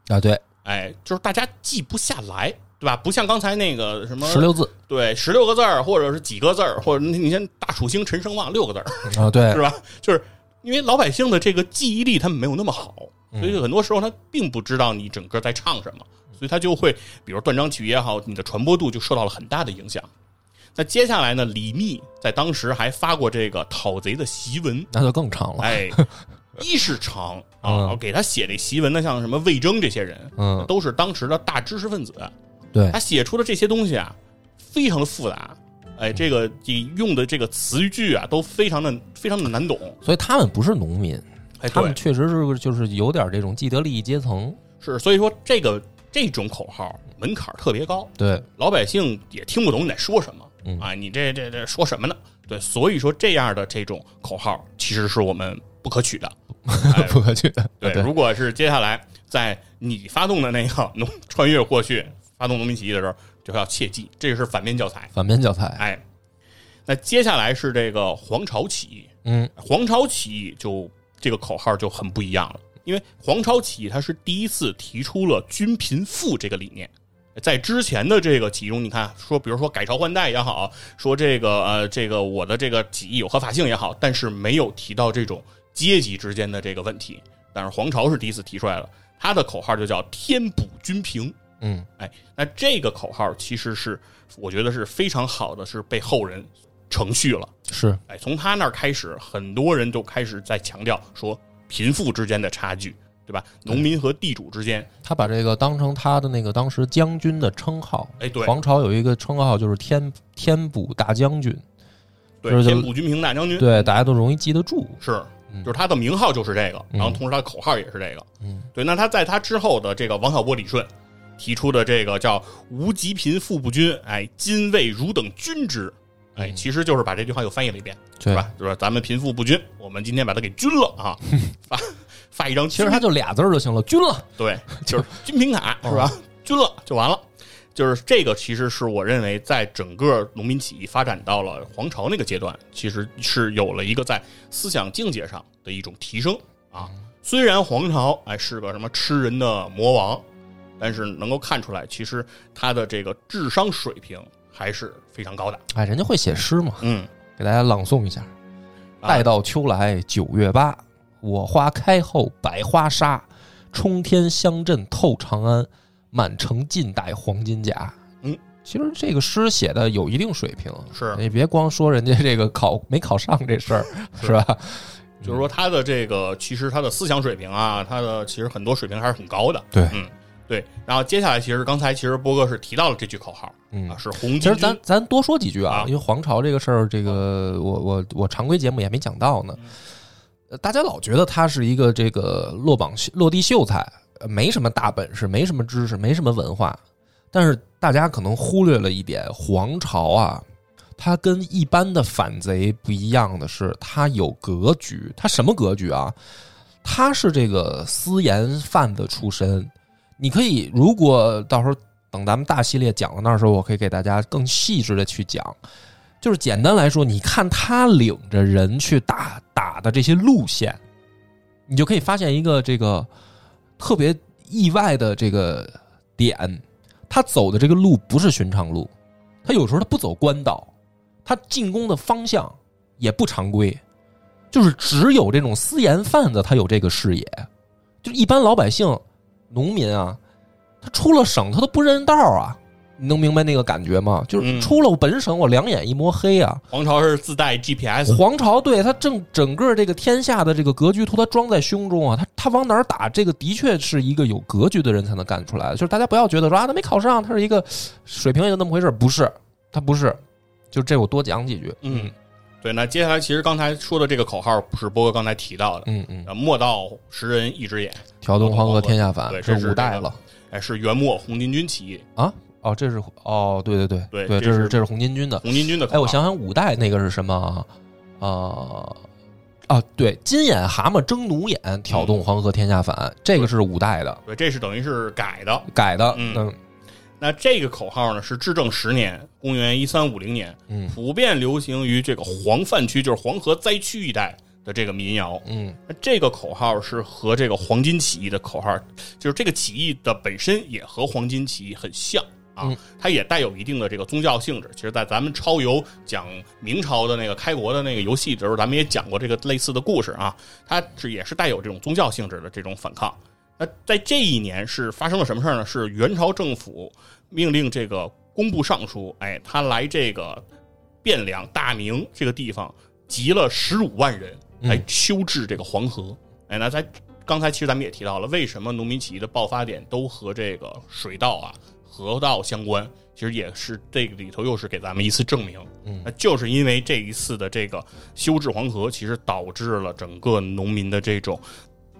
啊，对，哎，就是大家记不下来，对吧？不像刚才那个什么十六字对十六个字儿，或者是几个字儿，或者你你像大楚兴陈胜旺六个字儿，啊，对 是，吧？就是因为老百姓的这个记忆力他们没有那么好，所以很多时候他并不知道你整个在唱什么，所以他就会比如断章取义也好，你的传播度就受到了很大的影响。那接下来呢，李密在当时还发过这个讨贼的檄文，那就更长了，哎，一是长嗯啊，给他写这檄文的，像什么魏征这些人，嗯，都是当时的大知识分子，对。他，写出的这些东西啊，非常的复杂，哎，这个你用的这个词句啊，都非常的非常的难懂，所以他们不是农民，哎，他们，确实是就是有点这种既得利益阶层，是，所以说这个这种口号门槛儿特别高，对，老百姓也听不懂你在说什么。嗯。啊，你这这这说什么呢？对，所以说这样的这种口号其实是我们不可取的。哎不可取的，对，如果是接下来在你发动的那个农 穿越过去发动农民起义的时候，就要切记，这个是反面教材。反面教材，哎，那接下来是这个黄巢起义，嗯，黄巢起义就这个口号就很不一样了，因为黄巢起义它是第一次提出了均贫富这个理念。在之前的这个起义中，你看说，比如说改朝换代也好，说这个呃这个我的这个起义有合法性也好，但是没有提到这种阶级之间的这个问题。但是黄巢是第一次提出来了，他的口号就叫“天补均平”。嗯，哎，那这个口号其实是我觉得是非常好的，是被后人承续了。是，哎，从他那儿开始，很多人就开始在强调说贫富之间的差距，对吧？农民和地主之间，他把这个当成他的那个当时将军的称号。哎，对皇朝有一个称号就是天天补大将军，对，就是天补军平大将军，对，大家都容易记得住。是，嗯就是他的名号就是这个，嗯然后同时他的口号也是这个，嗯，对。那他在他之后的这个王小波、李顺提出的这个叫“无极贫富不均”，哎，今为汝等均之，哎，嗯其实就是把这句话又翻译了一遍，是吧？就是咱们贫富不均，我们今天把它给均了啊，发发一张，其实它就俩字儿就行了，均了。对，就是均平卡 是吧？均了就完了。就是这个，其实是我认为，在整个农民起义发展到了皇朝那个阶段，其实是有了一个在思想境界上的一种提升啊。虽然皇朝哎是个什么吃人的魔王，但是能够看出来，其实他的这个智商水平还是非常高的。哎，人家会写诗嘛，嗯，给大家朗诵一下：啊待到秋来九月八，我花开后百花杀，冲天香阵透长安，满城尽带黄金甲。嗯，其实这个诗写的有一定水平，是你别光说人家这个考没考上这事儿，是吧？就是说他的这个其实他的思想水平啊，他的其实很多水平还是很高的。对嗯，对。然后接下来其实刚才其实波哥是提到了这句口号嗯啊，，是红其实。咱咱多说几句啊啊，因为黄巢这个事儿，这个我我我常规节目也没讲到呢。呃大家老觉得他是一个这个落榜秀落地秀才，呃没什么大本事，没什么知识，没什么文化。但是大家可能忽略了一点，黄巢啊，他跟一般的反贼不一样的是，他有格局。他什么格局啊？他是这个私盐贩子出身。你可以，如果到时候等咱们大系列讲到那时候，我可以给大家更细致的去讲。就是简单来说，你看他领着人去打打的这些路线，你就可以发现一个这个特别意外的这个点。他走的这个路不是寻常路，他有时候他不走官道，他进攻的方向也不常规，就是只有这种私盐贩子他有这个视野，就一般老百姓、农民啊，他出了省他都不认道啊。你能明白那个感觉吗？就是出了本省，我两眼一摸黑啊！皇朝是自带 GPS，皇朝对他正整个这个天下的这个格局图，他装在胸中啊！他他往哪儿打，这个的确是一个有格局的人才能干出来的。就是大家不要觉得说啊，他没考上，他是一个水平也就那么回事不是，他不是。就这我多讲几句。嗯，对。那接下来其实刚才说的这个口号是波哥刚才提到的。嗯嗯。莫道食人一只眼，挑动黄河天下反，这是五代了。哎，是元末红巾军起义啊。哦，这是哦，对对对对对，这是这是红巾军的红巾军的。哎，我想想，五代那个是什么？啊啊，对，金眼蛤蟆睁奴眼，挑动黄河天下反，这个是五代的。对，这是等于是改的，改的。嗯，那这个口号呢，是至正十年，公元一三五零年，嗯，普遍流行于这个黄泛区，就是黄河灾区一带。的这个民谣，嗯，那这个口号是和这个黄巾起义的口号，就是这个起义的本身也和黄巾起义很像啊，它也带有一定的这个宗教性质。其实，在咱们超游讲明朝的那个开国的那个游戏的时候，咱们也讲过这个类似的故事啊，它是也是带有这种宗教性质的这种反抗。那在这一年是发生了什么事儿呢？是元朝政府命令这个工部尚书，哎，他来这个汴梁大明这个地方集了十五万人。来修治这个黄河，哎，那在刚才其实咱们也提到了，为什么农民起义的爆发点都和这个水稻啊、河道相关？其实也是这个里头又是给咱们一次证明，嗯，那就是因为这一次的这个修治黄河，其实导致了整个农民的这种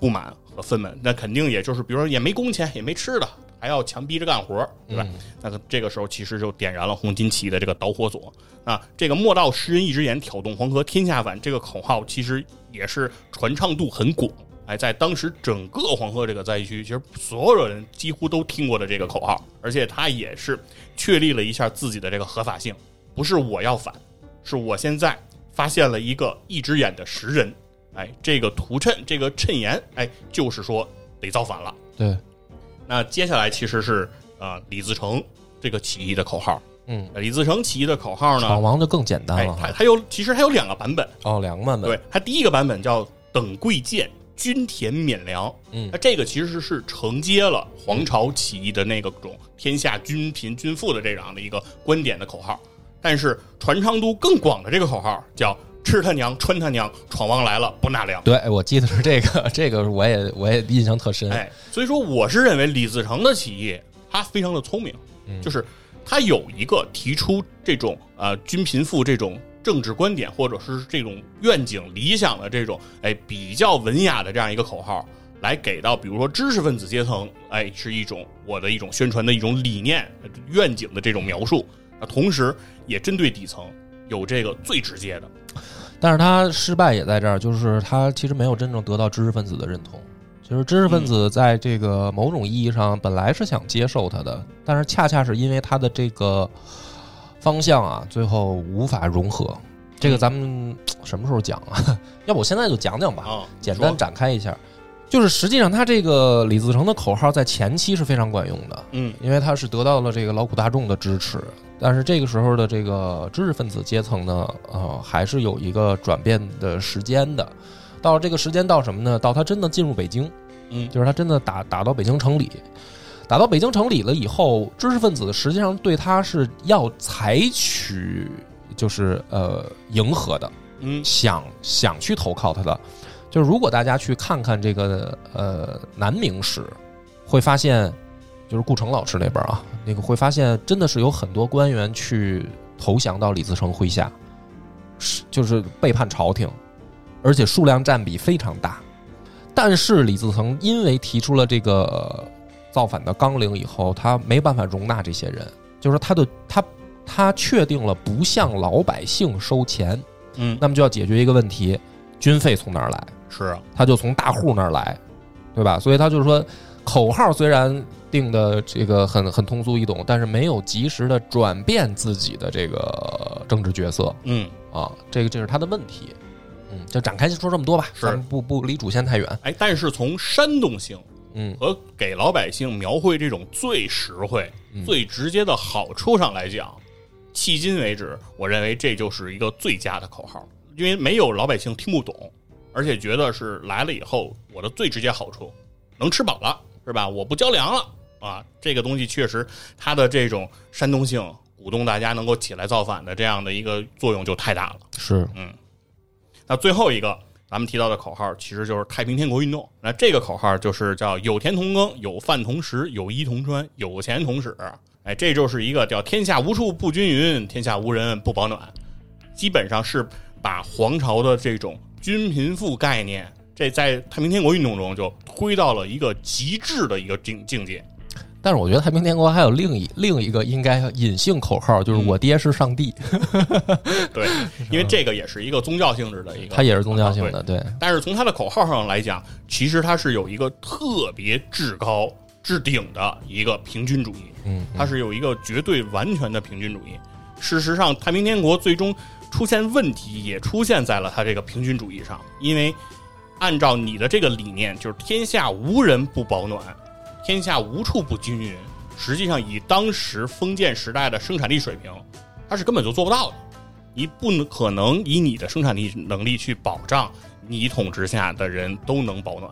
不满和愤懑。那肯定也就是，比如说也没工钱，也没吃的。还要强逼着干活，对吧？那个这个时候其实就点燃了红巾起义的这个导火索啊！这个“莫道诗人一只眼，挑动黄河天下反”这个口号，其实也是传唱度很广。哎，在当时整个黄河这个灾区，其实所有人几乎都听过的这个口号，而且他也是确立了一下自己的这个合法性。不是我要反，是我现在发现了一个一只眼的食人。哎，这个图谶，这个谶言，哎，就是说得造反了。对。那接下来其实是啊李自成这个起义的口号，嗯，李自成起义的口号呢，闯王就更简单了，它它有其实他有两个版本哦，两个版本，对，它第一个版本叫等贵贱，均田免粮，嗯，那这个其实是承接了皇朝起义的那个种天下均贫均富的这样的一个观点的口号，但是传唱度更广的这个口号叫。吃他娘，穿他娘，闯王来了不纳粮。对，我记得是这个，这个我也我也印象特深。哎，所以说我是认为李自成的起义他非常的聪明，就是他有一个提出这种呃均贫富这种政治观点或者是这种愿景理想的这种哎比较文雅的这样一个口号，来给到比如说知识分子阶层，哎是一种我的一种宣传的一种理念愿景的这种描述啊，同时也针对底层有这个最直接的。但是他失败也在这儿，就是他其实没有真正得到知识分子的认同。其实知识分子在这个某种意义上本来是想接受他的，但是恰恰是因为他的这个方向啊，最后无法融合。这个咱们什么时候讲啊？要不我现在就讲讲吧，简单展开一下。就是实际上他这个李自成的口号在前期是非常管用的，嗯，因为他是得到了这个劳苦大众的支持。但是这个时候的这个知识分子阶层呢，呃，还是有一个转变的时间的。到了这个时间到什么呢？到他真的进入北京，嗯，就是他真的打打到北京城里，打到北京城里了以后，知识分子实际上对他是要采取就是呃迎合的，嗯，想想去投靠他的。就是如果大家去看看这个呃南明史，会发现。就是顾城老师那边啊，那个会发现真的是有很多官员去投降到李自成麾下，是就是背叛朝廷，而且数量占比非常大。但是李自成因为提出了这个造反的纲领以后，他没办法容纳这些人，就是他的他他确定了不向老百姓收钱，嗯，那么就要解决一个问题，军费从哪儿来？是啊，他就从大户那儿来，对吧？所以他就是说，口号虽然定的这个很很通俗易懂，但是没有及时的转变自己的这个政治角色嗯，啊，这个这是他的问题。嗯，就展开说这么多吧，是咱们不不离主线太远。哎，但是从煽动性嗯和给老百姓描绘这种最实惠、嗯最直接的好处上来讲，迄今为止，我认为这就是一个最佳的口号，因为没有老百姓听不懂，而且觉得是来了以后，我的最直接好处能吃饱了，是吧？我不交粮了啊，这个东西确实它的这种煽动性，鼓动大家能够起来造反的这样的一个作用就太大了。是，嗯那最后一个咱们提到的口号，其实就是太平天国运动。那这个口号就是叫“有田同耕，有饭同食，有衣同穿，有钱同使”。哎，这就是一个叫“天下无处不均匀，天下无人不保暖”，基本上是把皇朝的这种均贫富概念，这在太平天国运动中就推到了一个极致的一个境境界。但是我觉得太平天国还有另一另一个应该隐性口号，就是我爹是上帝，对，因为这个也是一个宗教性质的一个，它也是宗教性的，对，但是从它的口号上来讲，其实它是有一个特别至高至顶的一个平均主义，嗯，它是有一个绝对完全的平均主义。事实上，太平天国最终出现问题，也出现在了他这个平均主义上，因为按照你的这个理念，就是天下无人不保暖，天下无处不均匀。实际上，以当时封建时代的生产力水平，它是根本就做不到的。你不能可能以你的生产力能力去保障你统治下的人都能保暖。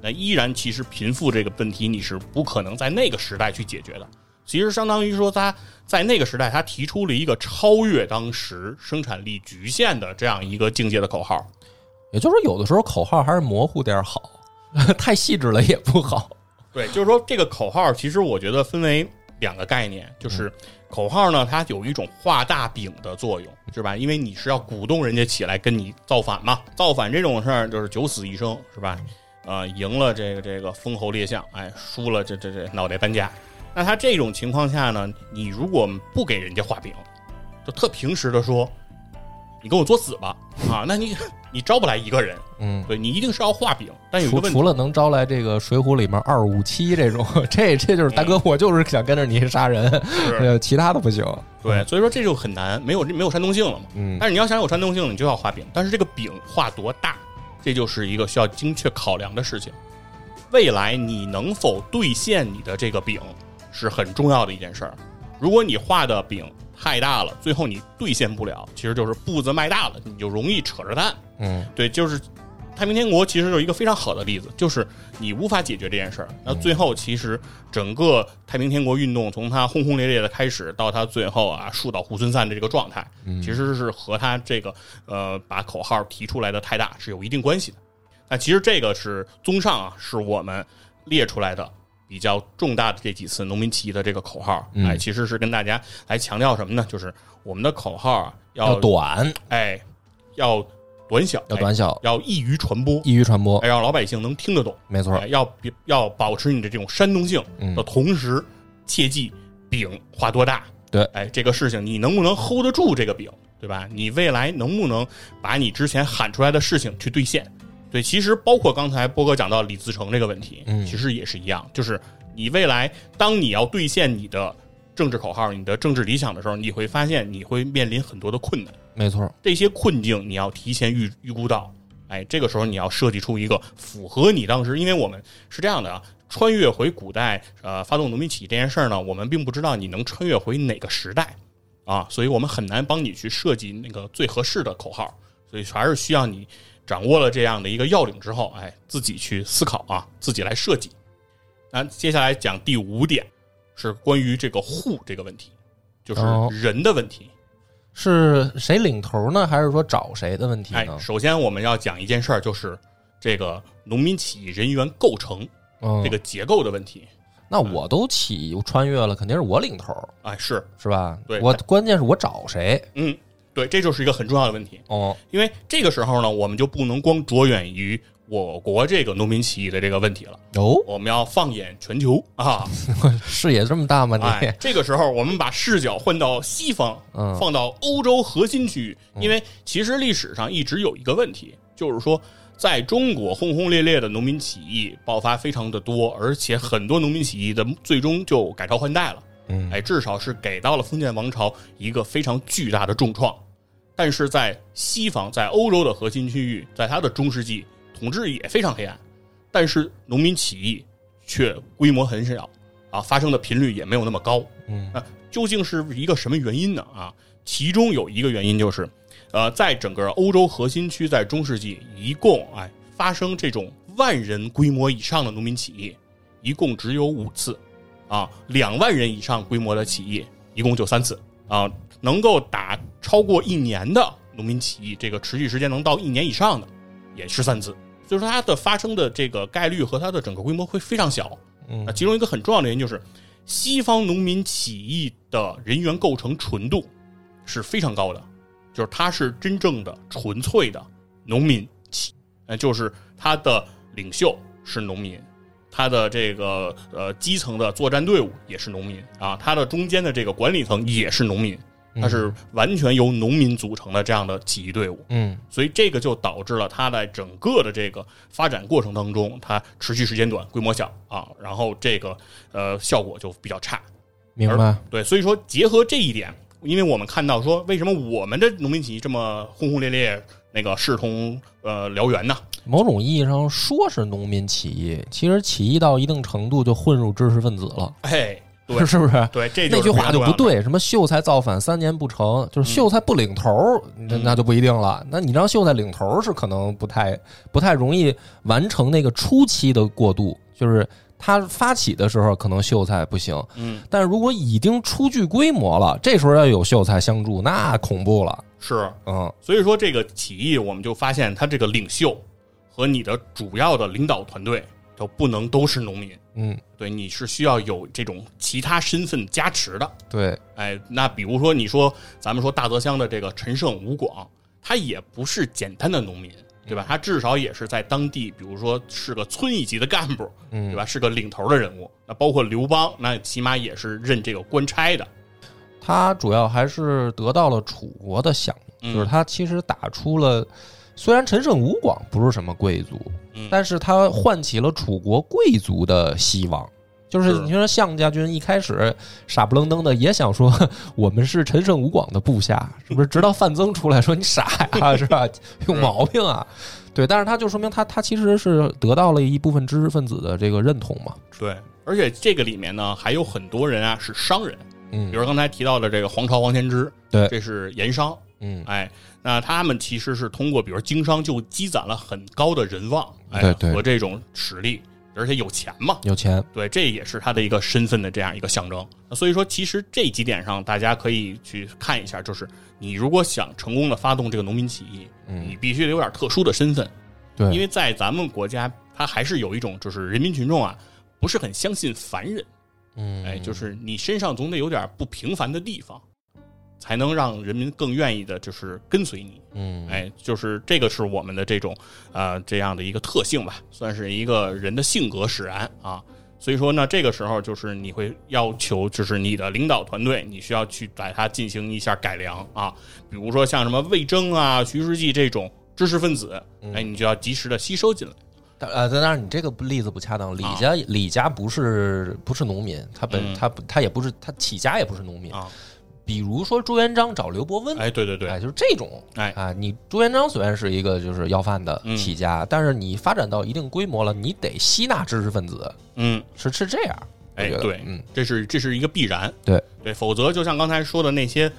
那依然，其实贫富这个问题你是不可能在那个时代去解决的。其实相当于说，他在那个时代，他提出了一个超越当时生产力局限的这样一个境界的口号。也就是说，有的时候口号还是模糊点儿好，太细致了也不好。对，就是说这个口号，其实我觉得分为两个概念，就是口号呢，它有一种画大饼的作用，是吧？因为你是要鼓动人家起来跟你造反嘛，造反这种事儿就是九死一生，是吧？呃，赢了这个这个封侯列相，哎，输了这这这脑袋搬家。那他这种情况下呢，你如果不给人家画饼，就特平时的说，你跟我作死吧，啊，那你你招不来一个人，嗯，对你一定是要画饼，但有一个问题除除了能招来这个《水浒》里面二五七这种，这这就是大哥，我就是想跟着你杀人，是呃，其他的不行。对，所以说这就很难，没有没有煽动性了嘛。嗯但是你要想有煽动性，你就要画饼，但是这个饼画多大，这就是一个需要精确考量的事情。未来你能否兑现你的这个饼，是很重要的一件事儿。如果你画的饼太大了，最后你兑现不了，其实就是步子迈大了，你就容易扯着蛋。嗯对，就是太平天国其实就是一个非常好的例子，就是你无法解决这件事儿，那最后其实整个太平天国运动从它轰轰烈烈的开始，到它最后啊树倒猢狲散的这个状态，其实是和它这个呃把口号提出来的太大是有一定关系的。那其实这个是综上啊，是我们列出来的比较重大的这几次农民起义的这个口号，嗯哎，其实是跟大家来强调什么呢？就是我们的口号啊要短，哎，要短小，要短小哎，要易于传播，易于传播哎，，让老百姓能听得懂。没错哎，。要要保持你的这种煽动性嗯的同时，切记饼画多大。对哎，这个事情你能不能 hold 得住这个饼，对吧？你未来能不能把你之前喊出来的事情去兑现？对，其实包括刚才波哥讲到李自成这个问题，嗯其实也是一样，就是你未来当你要兑现你的政治口号、你的政治理想的时候，你会发现你会面临很多的困难。没错，这些困境你要提前预预估到，哎，这个时候你要设计出一个符合你当时，因为我们是这样的啊，穿越回古代，呃，发动农民起义这件事儿呢，我们并不知道你能穿越回哪个时代啊，所以我们很难帮你去设计那个最合适的口号，所以还是需要你掌握了这样的一个要领之后，哎，自己去思考啊，自己来设计。那接下来讲第五点，是关于这个户这个问题，就是哦人的问题。是谁领头呢？还是说找谁的问题？首先我们要讲一件事儿，就是这个农民起义人员构成嗯这个结构的问题。那我都起穿越了，肯定是我领头，哎，是，是吧？对我关键是我找谁？嗯，对，这就是一个很重要的问题。哦，因为这个时候呢，我们就不能光着眼于我国这个农民起义的这个问题了，哦，我们要放眼全球啊！视野这么大吗？你、哎，这个时候我们把视角换到西方，嗯放到欧洲核心区域，因为其实历史上一直有一个问题，就是说。在中国，轰轰烈烈的农民起义爆发非常的多，而且很多农民起义的最终就改朝换代了。嗯哎，至少是给到了封建王朝一个非常巨大的重创。但是在西方，在欧洲的核心区域，在它的中世纪统治也非常黑暗，但是农民起义却规模很小啊，发生的频率也没有那么高。嗯，那究竟是一个什么原因呢？啊，其中有一个原因就是，呃，在整个欧洲核心区，在中世纪一共哎发生这种万人规模以上的农民起义，一共只有五次。啊，两万人以上规模的起义一共就三次啊，能够打超过一年的农民起义，这个持续时间能到一年以上的也是三次，所以说它的发生的这个概率和它的整个规模会非常小。嗯那其中一个很重要的原因就是，西方农民起义的人员构成纯度是非常高的，就是它是真正的纯粹的农民起，呃，就是他的领袖是农民，他的这个呃基层的作战队伍也是农民啊，他的中间的这个管理层也是农民，它是完全由农民组成的这样的起义队伍。嗯所以这个就导致了它在整个的这个发展过程当中，它持续时间短，规模小啊，然后这个呃效果就比较差。明白。对，所以说结合这一点，因为我们看到说，为什么我们的农民起义这么轰轰烈烈，那个势同呃燎原呢？某种意义上说是农民起义，其实起义到一定程度就混入知识分子了，哎，对是不是？对，这那句话。就不对，什么秀才造反三年不成，就是秀才不领头儿，那、那就不一定了。那你让秀才领头是可能不太不太容易完成那个初期的过渡，就是他发起的时候可能秀才不行，嗯，但是如果已经初具规模了，这时候要有秀才相助，那恐怖了。是，嗯。所以说这个起义，我们就发现他这个领袖和你的主要的领导团队都不能都是农民。嗯，对，你是需要有这种其他身份加持的。对，哎，那比如说你说咱们说大泽乡的这个陈胜吴广，他也不是简单的农民，对吧？他至少也是在当地，比如说是个村一级的干部，嗯对吧？是个领头的人物。那包括刘邦，那起码也是任这个官差的。他主要还是得到了楚国的响应，嗯就是他其实打出了，虽然陈胜吴广不是什么贵族，嗯但是他唤起了楚国贵族的希望。就是是你说项家军一开始傻不愣登的也想说 我们是陈胜吴广的部下，是不是？直到范增出来说你傻呀，是吧？有毛病啊！对，但是他就说明他他其实是得到了一部分知识分子的这个认同嘛。对，而且这个里面呢，还有很多人啊是商人，嗯比如刚才提到的这个黄巢黄天之，对这是盐商。嗯，哎，那他们其实是通过比如经商就积攒了很高的人望，哎，和这种实力，而且有钱嘛，有钱，对，这也是他的一个身份的这样一个象征。所以说，其实这几点上大家可以去看一下，就是你如果想成功的发动这个农民起义，嗯你必须得有点特殊的身份，对，因为在咱们国家，它还是有一种就是人民群众啊不是很相信凡人，嗯，哎，就是你身上总得有点不平凡的地方，才能让人民更愿意的就是跟随你。嗯，哎，就是这个是我们的这种呃这样的一个特性吧，算是一个人的性格使然啊。所以说呢，这个时候就是你会要求，就是你的领导团队，你需要去把它进行一下改良啊。比如说像什么魏征啊、徐世绩这种知识分子，哎，你就要及时的吸收进来。但呃，当然你这个例子不恰当。李家李家不是不是农民，他本嗯他他也不是他起家也不是农民啊。比如说朱元璋找刘伯温，哎，对对对，哎，就是这种，哎啊，你朱元璋虽然是一个就是要饭的嗯起家，但是你发展到一定规模了，你得吸纳知识分子，嗯，是是这样。哎，对，嗯，这是这是一个必然。对对，否则就像刚才说的那些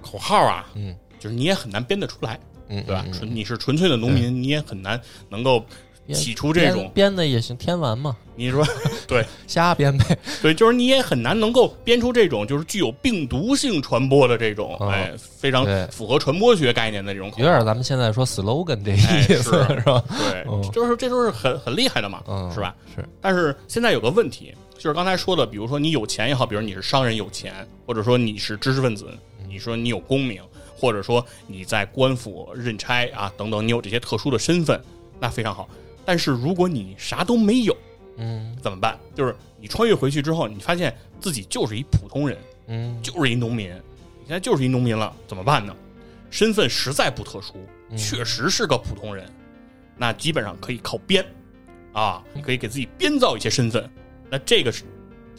口号啊，嗯，就是你也很难编得出来。嗯，对吧？嗯纯你是纯粹的农民，你也很难能够编起出这种。编的也行，天完嘛，你说 对瞎编呗。对，就是你也很难能够编出这种就是具有病毒性传播的这种，哦哎，非常符合传播学概念的这种口。有点咱们现在说 slogan 这哎意思、是是吧？对，嗯就是这都是很很厉害的嘛，嗯，是吧？？是，但是现在有个问题，就是刚才说的，比如说你有钱也好，比如你是商人有钱，或者说你是知识分子，你说你有功名，或者说你在官府任差啊等等，你有这些特殊的身份，那非常好。但是如果你啥都没有，嗯怎么办？就是你穿越回去之后，你发现自己就是一普通人，嗯就是一农民，你现在就是一农民了，怎么办呢？身份实在不特殊，确实是个普通人，那基本上可以靠编啊，你可以给自己编造一些身份。那这个是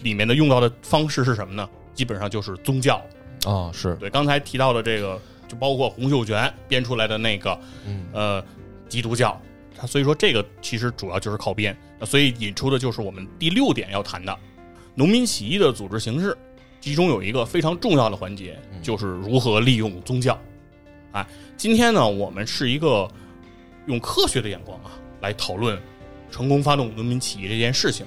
里面的用到的方式是什么呢？基本上就是宗教。哦是对，刚才提到的这个，就包括洪秀全编出来的那个，嗯呃，基督教。它所以说，这个其实主要就是靠编。那所以引出的就是我们第六点要谈的农民起义的组织形式，其中有一个非常重要的环节，就是如何利用宗教。哎，今天呢，我们是一个用科学的眼光啊来讨论成功发动农民起义这件事情。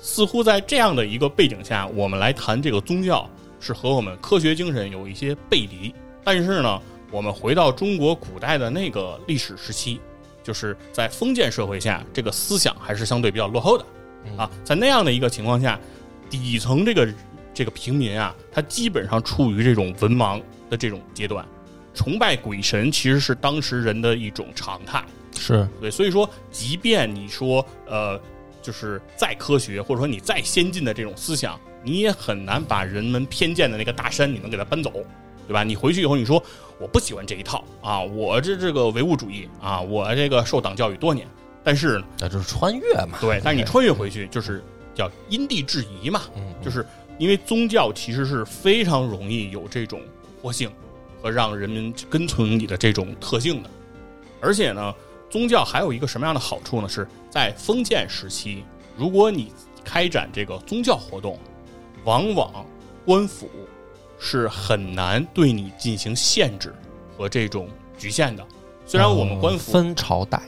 似乎在这样的一个背景下，我们来谈这个宗教是和我们科学精神有一些背离。但是呢，我们回到中国古代的那个历史时期，就是在封建社会下，这个思想还是相对比较落后的啊。在那样的一个情况下，底层这个这个平民啊，他基本上处于这种文盲的这种阶段，崇拜鬼神其实是当时人的一种常态。是对，所以说，即便你说呃，就是再科学，或者说你再先进的这种思想，你也很难把人们偏见的那个大山，你能给它搬走，对吧？你回去以后，你说我不喜欢这一套啊，我这这个唯物主义啊，我这个受党教育多年，但是呢那就是穿越嘛。对，但是你穿越回去，就是叫因地制宜嘛，嗯就是因为宗教其实是非常容易有这种活性和让人们跟从你的这种特性的，而且呢，宗教还有一个什么样的好处呢？是在封建时期，如果你开展这个宗教活动，往往官府是很难对你进行限制和这种局限的。虽然我们官府、哦分朝代，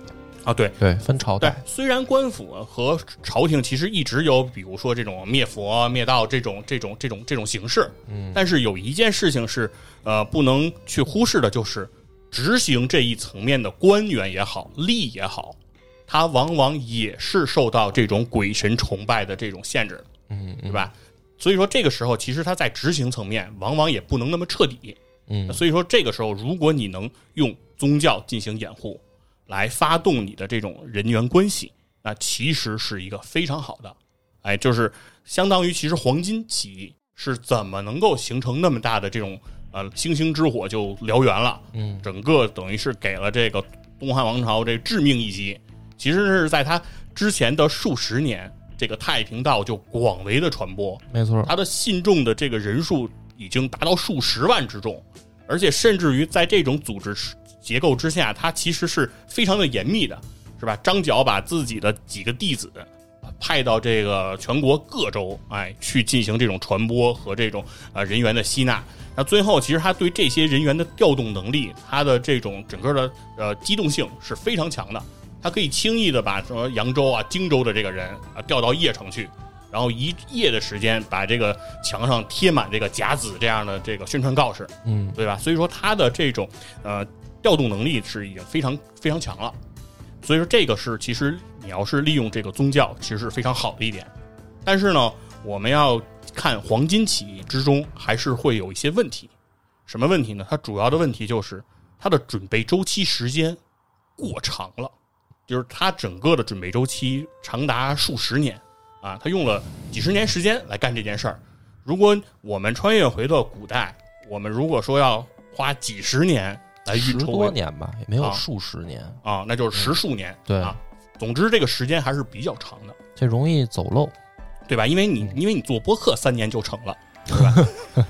啊，对，对分朝代，，虽然官府和朝廷其实一直有，比如说这种灭佛、灭道这种、这种、这种、这种形式，嗯，但是有一件事情是，呃，不能去忽视的，就是执行这一层面的官员也好，吏也好，他往往也是受到这种鬼神崇拜的这种限制的，嗯。对吧？所以说，这个时候其实他在执行层面往往也不能那么彻底，嗯所以说，这个时候，如果你能用宗教进行掩护，来发动你的这种人员关系，那其实是一个非常好的。哎，就是相当于其实黄金起义是怎么能够形成那么大的这种呃星星之火就燎原了？嗯，整个等于是给了这个东汉王朝这致命一击。其实是在他之前的数十年，这个太平道就广为的传播，没错，他的信众的这个人数已经达到数十万之众，而且甚至于在这种组织结构之下，它其实是非常的严密的，是吧？张角把自己的几个弟子派到这个全国各州，哎，去进行这种传播和这种呃人员的吸纳。那最后，其实他对这些人员的调动能力，他的这种整个的呃机动性是非常强的。他可以轻易的把什么扬州啊、荆州的这个人啊调到邺城去，然后一夜的时间把这个墙上贴满这个甲子这样的这个宣传告示，嗯对吧？所以说他的这种呃调动能力是已经非常非常强了。所以说这个是其实你要是利用这个宗教，其实是非常好的一点。但是呢，我们要看黄巾起义之中还是会有一些问题。什么问题呢？它主要的问题就是它的准备周期时间过长了，就是它整个的准备周期长达数十年啊，他用了几十年时间来干这件事儿。如果我们穿越回到古代，我们如果说要花几十年来十运筹帷多年吧，也没有啊数十年，啊，那就是十数年。对啊，总之这个时间还是比较长的，这容易走漏。对吧？因为你因为你做播客三年就成了，对吧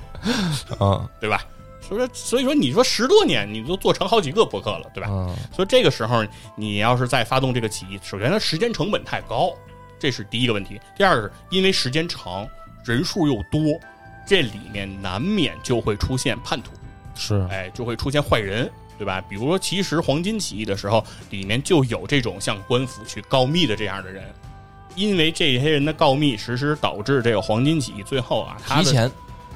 嗯对吧？所以说，所以说你说十多年你都做成好几个博客了，对吧？嗯所以这个时候你要是再发动这个起义，首先它时间成本太高，这是第一个问题。第二个是因为时间长，人数又多，这里面难免就会出现叛徒。是哎，就会出现坏人，对吧？比如说，其实黄金起义的时候，里面就有这种向官府去告密的这样的人，因为这些人的告密，实施导致这个黄金起义最后啊，提前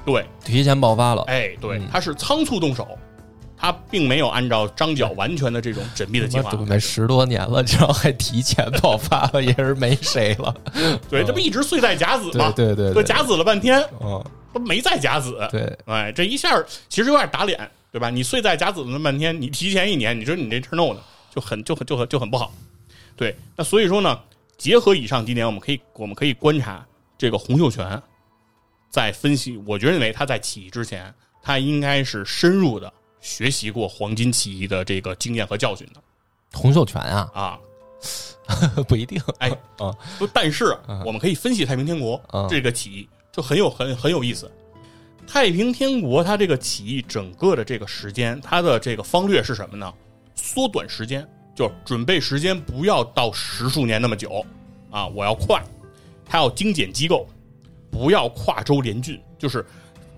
对，提前爆发了。哎，对嗯，他是仓促动手，他并没有按照张角完全的这种缜密的计划准备十多年了，然后还提前爆发了，也是没谁了。对，这不一直岁在甲子吗？对对对对说甲子了半天，嗯，都没在甲子，对，哎，这一下其实有点打脸，对对吧？你岁在甲子那么半天，你提前一年，你说你这事弄的就很就很就很就很不好。对，那所以说呢，结合以上几点，我们可以我们可以观察这个洪秀全在分析，我觉得认为他在起义之前，他应该是深入的学习过黄巾起义的这个经验和教训的洪秀全啊，啊。不一定。哎啊，不，但是我们可以分析太平天国嗯这个起义，就很有很很有意思。太平天国它这个起义整个的这个时间，它的这个方略是什么呢？缩短时间，就是准备时间不要到十数年那么久啊，我要快，它要精简机构，不要跨州联军。就是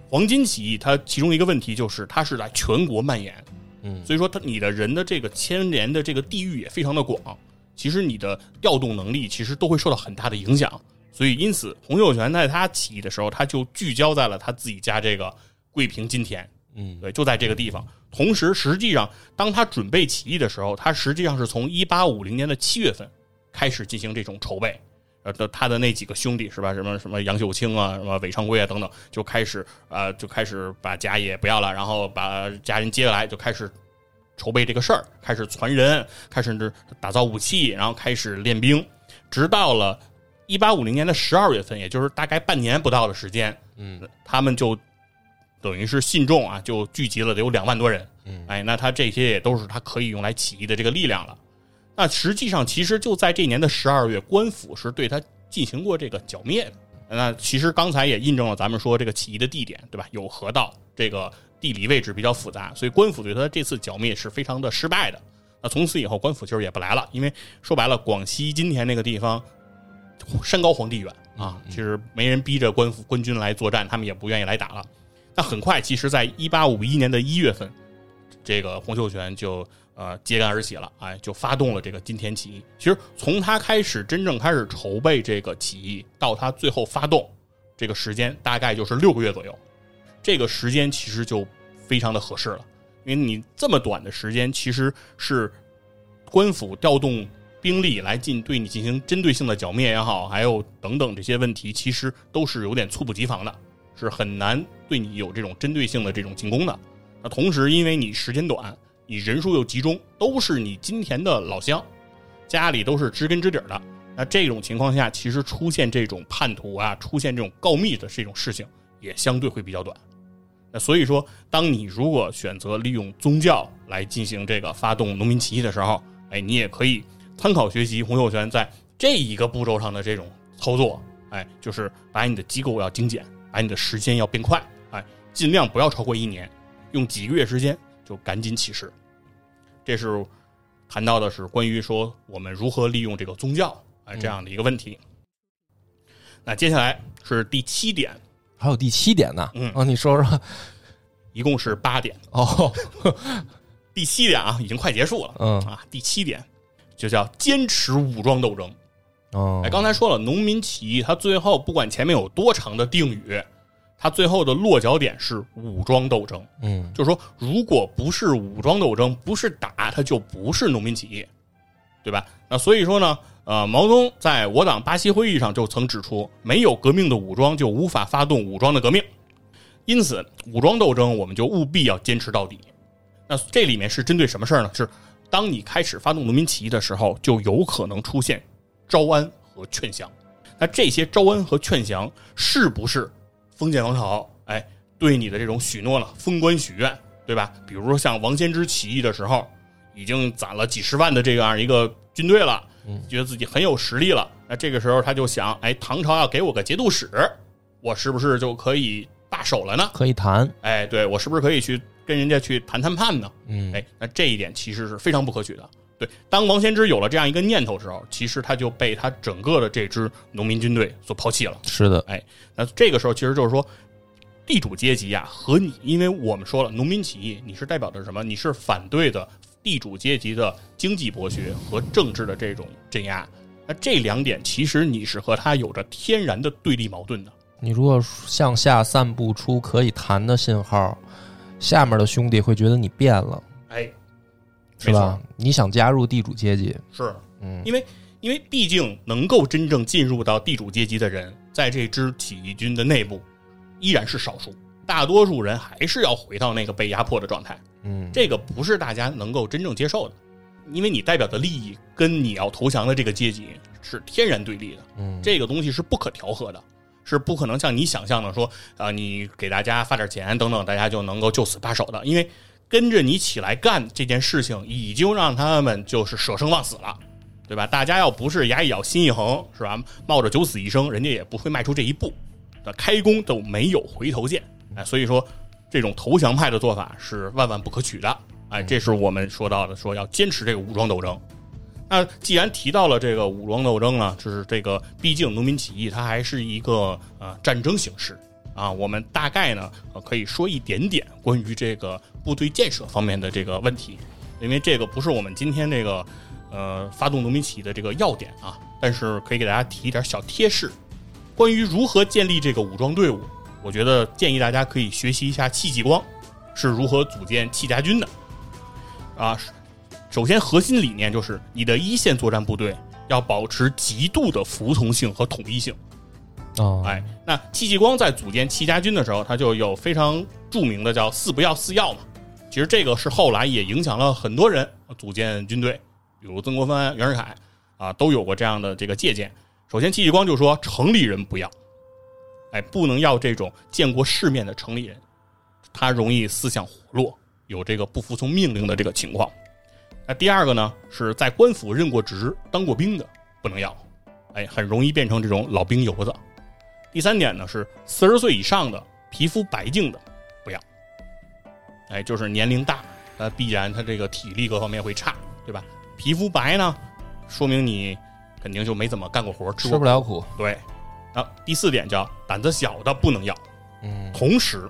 黄巾起义，它其中一个问题就是它是在全国蔓延，嗯所以说它你的人的这个牵连的这个地域也非常的广，其实你的调动能力其实都会受到很大的影响。所以因此，洪秀全在他起义的时候，他就聚焦在了他自己家这个桂平金田，嗯对，就在这个地方。同时，实际上当他准备起义的时候，他实际上是从一八五零年的七月份开始进行这种筹备。呃，的他的那几个兄弟是吧？什么什么杨秀清啊，什么韦昌辉啊等等，就开始呃，就开始把家业不要了，然后把家人接过来，就开始筹备这个事儿，开始传人，开始打造武器，然后开始练兵，直到了一八五零年的十二月份，也就是大概半年不到的时间，嗯，他们就等于是信众啊，就聚集了得有两万多人，嗯，哎，那他这些也都是他可以用来起义的这个力量了。那实际上，其实就在这年的十二月，官府是对他进行过这个剿灭的。那其实刚才也印证了咱们说这个起义的地点，对吧？有河道，这个地理位置比较复杂，所以官府对他这次剿灭是非常的失败的。那从此以后，官府其实也不来了，因为说白了，广西今天那个地方山高皇帝远啊，其实没人逼着官府官军来作战，他们也不愿意来打了。那很快，其实，在一八五一年的一月份，这个洪秀全就呃揭竿而起了，哎，就发动了这个金田起义。其实从他开始真正开始筹备这个起义，到他最后发动，这个时间大概就是六个月左右。这个时间其实就非常的合适了，因为你这么短的时间，其实是官府调动兵力来进对你进行针对性的剿灭也好，还有等等这些问题，其实都是有点猝不及防的，是很难对你有这种针对性的这种进攻的。那同时，因为你时间短，你人数又集中，都是你金田的老乡，家里都是知根知底的。那这种情况下，其实出现这种叛徒啊，出现这种告密的这种事情，也相对会比较短。那所以说，当你如果选择利用宗教来进行这个发动农民起义的时候，哎，你也可以参考学习洪秀全在这一个步骤上的这种操作，哎，就是把你的机构要精简，把你的时间要变快，哎，尽量不要超过一年，用几个月时间就赶紧起事。这是谈到的是关于说我们如何利用这个宗教啊这样的一个问题。那接下来是第七点，还有第七点呢，嗯啊，你说说一共是八点。哦，第七点啊，已经快结束了。嗯啊，第七点就叫坚持武装斗争。哦哎，，刚才说了，农民起义，它最后不管前面有多长的定语，它最后的落脚点是武装斗争。嗯就是说，如果不是武装斗争，不是打，它就不是农民起义，对吧？那所以说呢，呃，毛泽东在我党巴西会议上就曾指出，没有革命的武装，就无法发动武装的革命。因此，武装斗争我们就务必要坚持到底。那这里面是针对什么事儿呢？是当你开始发动农民起义的时候，就有可能出现招安和劝降。那这些招安和劝降是不是封建王朝哎对你的这种许诺了？封官许愿，对吧？比如说像王仙芝起义的时候，已经攒了几十万的这样一个军队了，觉得自己很有实力了。那这个时候他就想，哎，唐朝要给我个节度使，我是不是就可以大手了呢？可以谈，哎，对我是不是可以去跟人家去谈谈判呢？嗯，哎，那这一点其实是非常不可取的。对，当王先之有了这样一个念头时候，其实他就被他整个的这支农民军队所抛弃了。是的，哎，那这个时候其实就是说，地主阶级啊和你，因为我们说了，农民起义你是代表着什么？你是反对的地主阶级的经济剥削和政治的这种镇压。那这两点其实你是和他有着天然的对立矛盾的。你如果向下散布出可以谈的信号，下面的兄弟会觉得你变了，哎，是吧？你想加入地主阶级，是，嗯因为因为毕竟能够真正进入到地主阶级的人，在这支起义军的内部依然是少数。大多数人还是要回到那个被压迫的状态。嗯，这个不是大家能够真正接受的，因为你代表的利益跟你要投降的这个阶级是天然对立的。嗯，这个东西是不可调和的，是不可能像你想象的说，啊，你给大家发点钱等等，大家就能够就此罢手的。因为跟着你起来干这件事情，已经让他们就是舍生忘死了，对吧？大家要不是牙一咬心一横，是吧？冒着九死一生，人家也不会迈出这一步。的开弓都没有回头箭，哎，所以说这种投降派的做法是万万不可取的，哎，这是我们说到的，说要坚持这个武装斗争。那既然提到了这个武装斗争呢，就是这个，毕竟农民起义它还是一个呃战争形式啊。我们大概呢可以说一点点关于这个部队建设方面的这个问题，因为这个不是我们今天这个呃发动农民起义的这个要点啊，但是可以给大家提一点小贴士。关于如何建立这个武装队伍，我觉得建议大家可以学习一下戚继光是如何组建戚家军的。啊，首先核心理念就是你的一线作战部队要保持极度的服从性和统一性。哦，哎，那戚继光在组建戚家军的时候，他就有非常著名的叫“四不要四要”嘛。其实这个是后来也影响了很多人组建军队，比如曾国藩、袁世凯啊，都有过这样的这个借鉴。首先，戚继光就说：“城里人不要，哎，不能要这种见过世面的城里人，他容易思想活络，有这个不服从命令的这个情况。那第二个呢，是在官府任过职、当过兵的不能要，哎，很容易变成这种老兵油子。第三点呢，是四十岁以上的皮肤白净的不要，哎，就是年龄大，呃，必然他这个体力各方面会差，对吧？皮肤白呢，说明你。”肯定就没怎么干过活，吃不了苦。对，啊，第四点叫胆子小的不能要，嗯，同时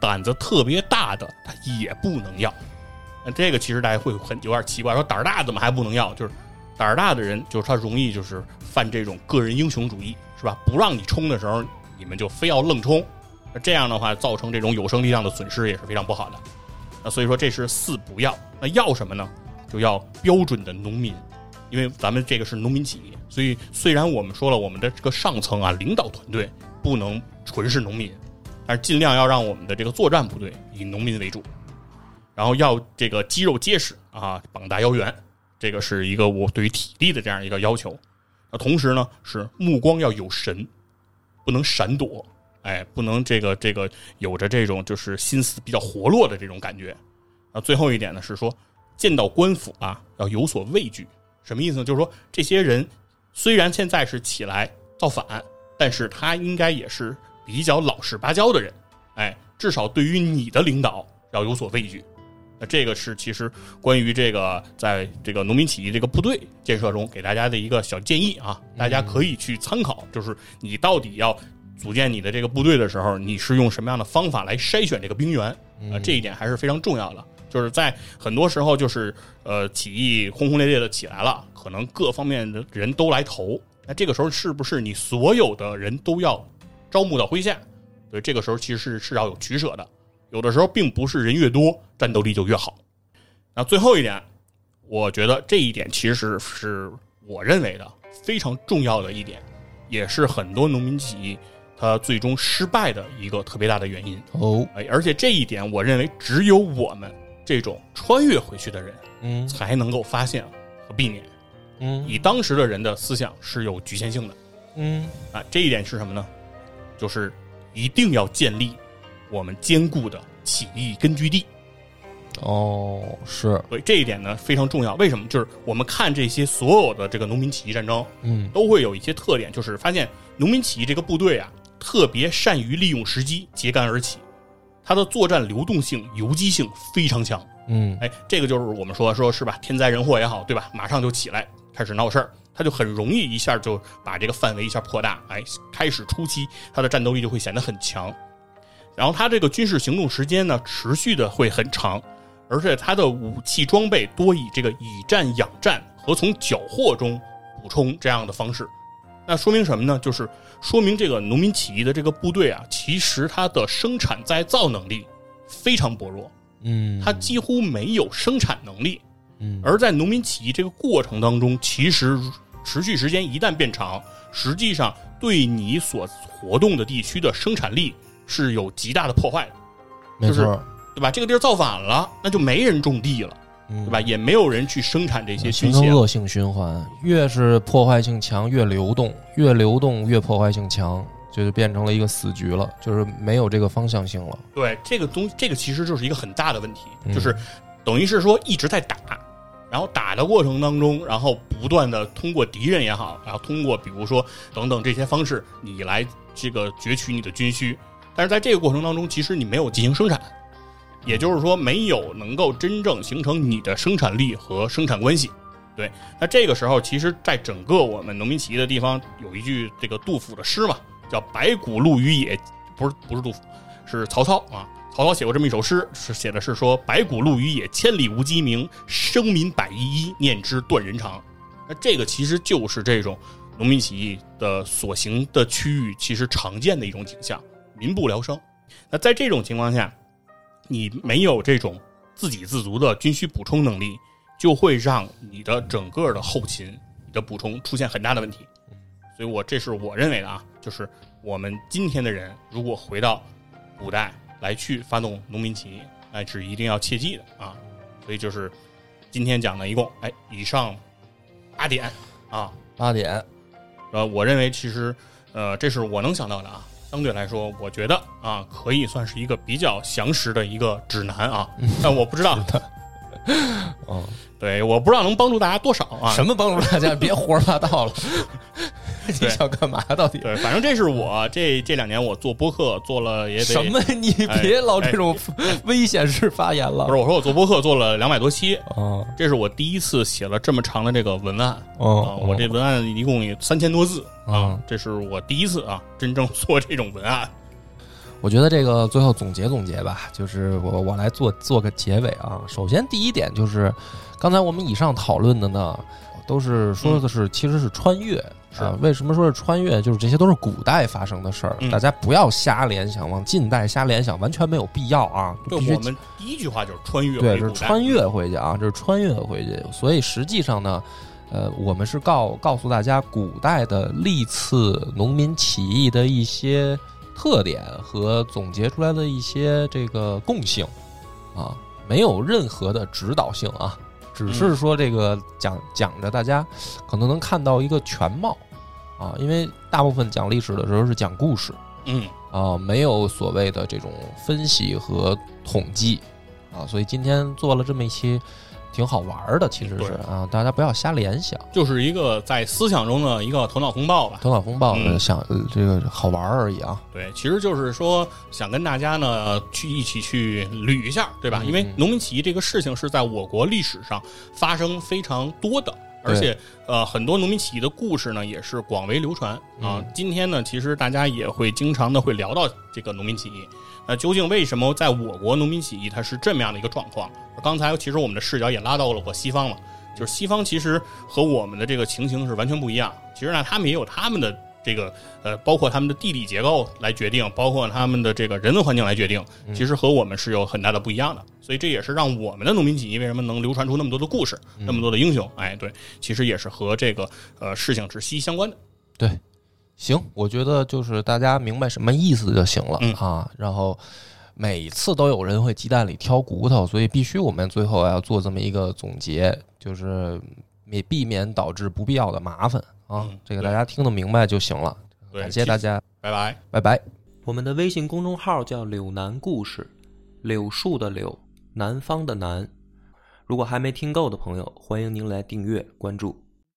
胆子特别大的他也不能要。那这个其实大家会很有点奇怪，说胆儿大怎么还不能要？就是胆儿大的人，就是他容易就是犯这种个人英雄主义，是吧？不让你冲的时候，你们就非要愣冲，那这样的话造成这种有生力量的损失也是非常不好的。那所以说这是四不要，那要什么呢？就要标准的农民。因为咱们这个是农民企业，所以虽然我们说了我们的这个上层啊领导团队不能纯是农民，但是尽量要让我们的这个作战部队以农民为主，然后要这个肌肉结实啊，膀大腰圆，这个是一个我对于体力的这样一个要求。那同时呢，是目光要有神，不能闪躲，哎，不能这个这个有着这种就是心思比较活络的这种感觉。啊，最后一点呢是说，见到官府啊要有所畏惧。什么意思呢？就是说，这些人虽然现在是起来造反，但是他应该也是比较老实巴交的人，哎，至少对于你的领导要有所畏惧。那这个是其实关于这个在这个农民起义这个部队建设中给大家的一个小建议啊，大家可以去参考。就是你到底要组建你的这个部队的时候，你是用什么样的方法来筛选这个兵员啊？这一点还是非常重要的。就是在很多时候，就是呃，起义轰轰烈烈的起来了，可能各方面的人都来投，那这个时候是不是你所有的人都要招募到麾下？所以，这个时候其实是是要有取舍的。有的时候并不是人越多，战斗力就越好。那最后一点，我觉得这一点其实是我认为的非常重要的一点，也是很多农民起义它最终失败的一个特别大的原因哦。哎，而且这一点，我认为只有我们。这种穿越回去的人，嗯，才能够发现和避免，嗯，以当时的人的思想是有局限性的，嗯啊，这一点是什么呢？就是一定要建立我们坚固的起义根据地。哦，是，所以这一点呢非常重要。为什么？就是我们看这些所有的这个农民起义战争，嗯，都会有一些特点，就是发现农民起义这个部队啊，特别善于利用时机揭竿而起。它的作战流动性、游击性非常强，嗯，哎，这个就是我们说说是吧？天灾人祸也好，对吧？马上就起来开始闹事儿，他就很容易一下就把这个范围一下扩大，哎，开始初期他的战斗力就会显得很强，然后它这个军事行动时间呢持续的会很长，而且它的武器装备多以这个以战养战和从缴获中补充这样的方式，那说明什么呢？就是。说明这个农民起义的这个部队啊，其实它的生产再造能力非常薄弱，嗯，它几乎没有生产能力，嗯，而在农民起义这个过程当中，其实持续时间一旦变长，实际上对你所活动的地区的生产力是有极大的破坏的，没就是错，对吧？这个地儿造反了，那就没人种地了，对对吧？？也没有人去生产这些形军械恶性循环，越是破坏性强，越流动，越流动越破坏性强，就是变成了一个死局了，就是没有这个方向性了。对，这个东这个其实就是一个很大的问题，嗯就是等于是说一直在打，然后打的过程当中，然后不断的通过敌人也好，然后通过比如说等等这些方式，你来这个攫取你的军需，但是在这个过程当中，其实你没有进行生产，也就是说没有能够真正形成你的生产力和生产关系。对，那这个时候，其实，在整个我们农民起义的地方，有一句这个杜甫的诗嘛，叫“白骨露于野”，不是不是杜甫，是曹操啊。曹操写过这么一首诗，是写的是说“白骨露于野，千里无鸡鸣，生民百依依，念之断人肠”。那这个其实就是这种农民起义的所行的区域，其实常见的一种景象，民不聊生。那在这种情况下，你没有这种自给自足的军需补充能力，就会让你的整个的后勤、你的补充出现很大的问题。所以我这是我认为的啊，就是我们今天的人如果回到古代来去发动农民起义，那是一定要切记的啊。所以就是今天讲的一共哎以上八点啊，八点，呃，我认为其实呃这是我能想到的啊。相对来说，我觉得啊，可以算是一个比较详实的一个指南啊，但我不知道，嗯，对，我不知道能帮助大家多少啊。什么帮助大家？别胡说八道了，你想干嘛？到底？对，反正这是我这这两年我做播客做了也得什么？你别老这种危险式发言了。不是我说我做播客做了两百多期，哦这是我第一次写了这么长的这个文案啊，哦，我这文案一共有三千多字啊嗯，这是我第一次啊真正做这种文案。我觉得这个最后总结总结吧，就是我我来做做个结尾啊。首先第一点就是，刚才我们以上讨论的呢，都是说的是、其实是穿越是啊。为什么说是穿越？就是这些都是古代发生的事儿，嗯大家不要瞎联想，往近代瞎联想，完全没有必要啊。必须对我们第一句话就是穿越对，回古代，这是穿越回去啊，就是穿越回去。所以实际上呢，呃，我们是告告诉大家古代的历次农民起义的一些特点和总结出来的一些这个共性啊，没有任何的指导性啊，只是说这个讲讲着大家可能能看到一个全貌啊，因为大部分讲历史的时候是讲故事。嗯，啊，没有所谓的这种分析和统计啊，所以今天做了这么一期，挺好玩儿的，其实是啊，大家不要瞎联想，就是一个在思想中的一个头脑风暴吧。头脑风暴嗯想呃这个好玩儿而已啊。对，其实就是说想跟大家呢去一起去捋一下，对吧？嗯因为农民起义这个事情是在我国历史上发生非常多的，而且呃很多农民起义的故事呢也是广为流传啊。嗯今天呢，其实大家也会经常的会聊到这个农民起义。那究竟为什么在我国农民起义它是这么样的一个状况？刚才其实我们的视角也拉到了我西方了，就是西方其实和我们的这个情形是完全不一样。其实呢，他们也有他们的这个呃，包括他们的地理结构来决定，包括他们的这个人文环境来决定，其实和我们是有很大的不一样的。所以这也是让我们的农民起义为什么能流传出那么多的故事，那么多的英雄。哎，对，其实也是和这个呃事情是息息相关的。对，行，我觉得就是大家明白什么意思就行了、嗯啊。然后每次都有人会鸡蛋里挑骨头，所以必须我们最后要做这么一个总结，就是免避免导致不必要的麻烦啊。嗯这个大家听得明白就行了。感谢大家，拜拜。拜拜。我们的微信公众号叫“柳南故事”，柳树的柳，南方的南。如果还没听够的朋友，欢迎您来订阅关注。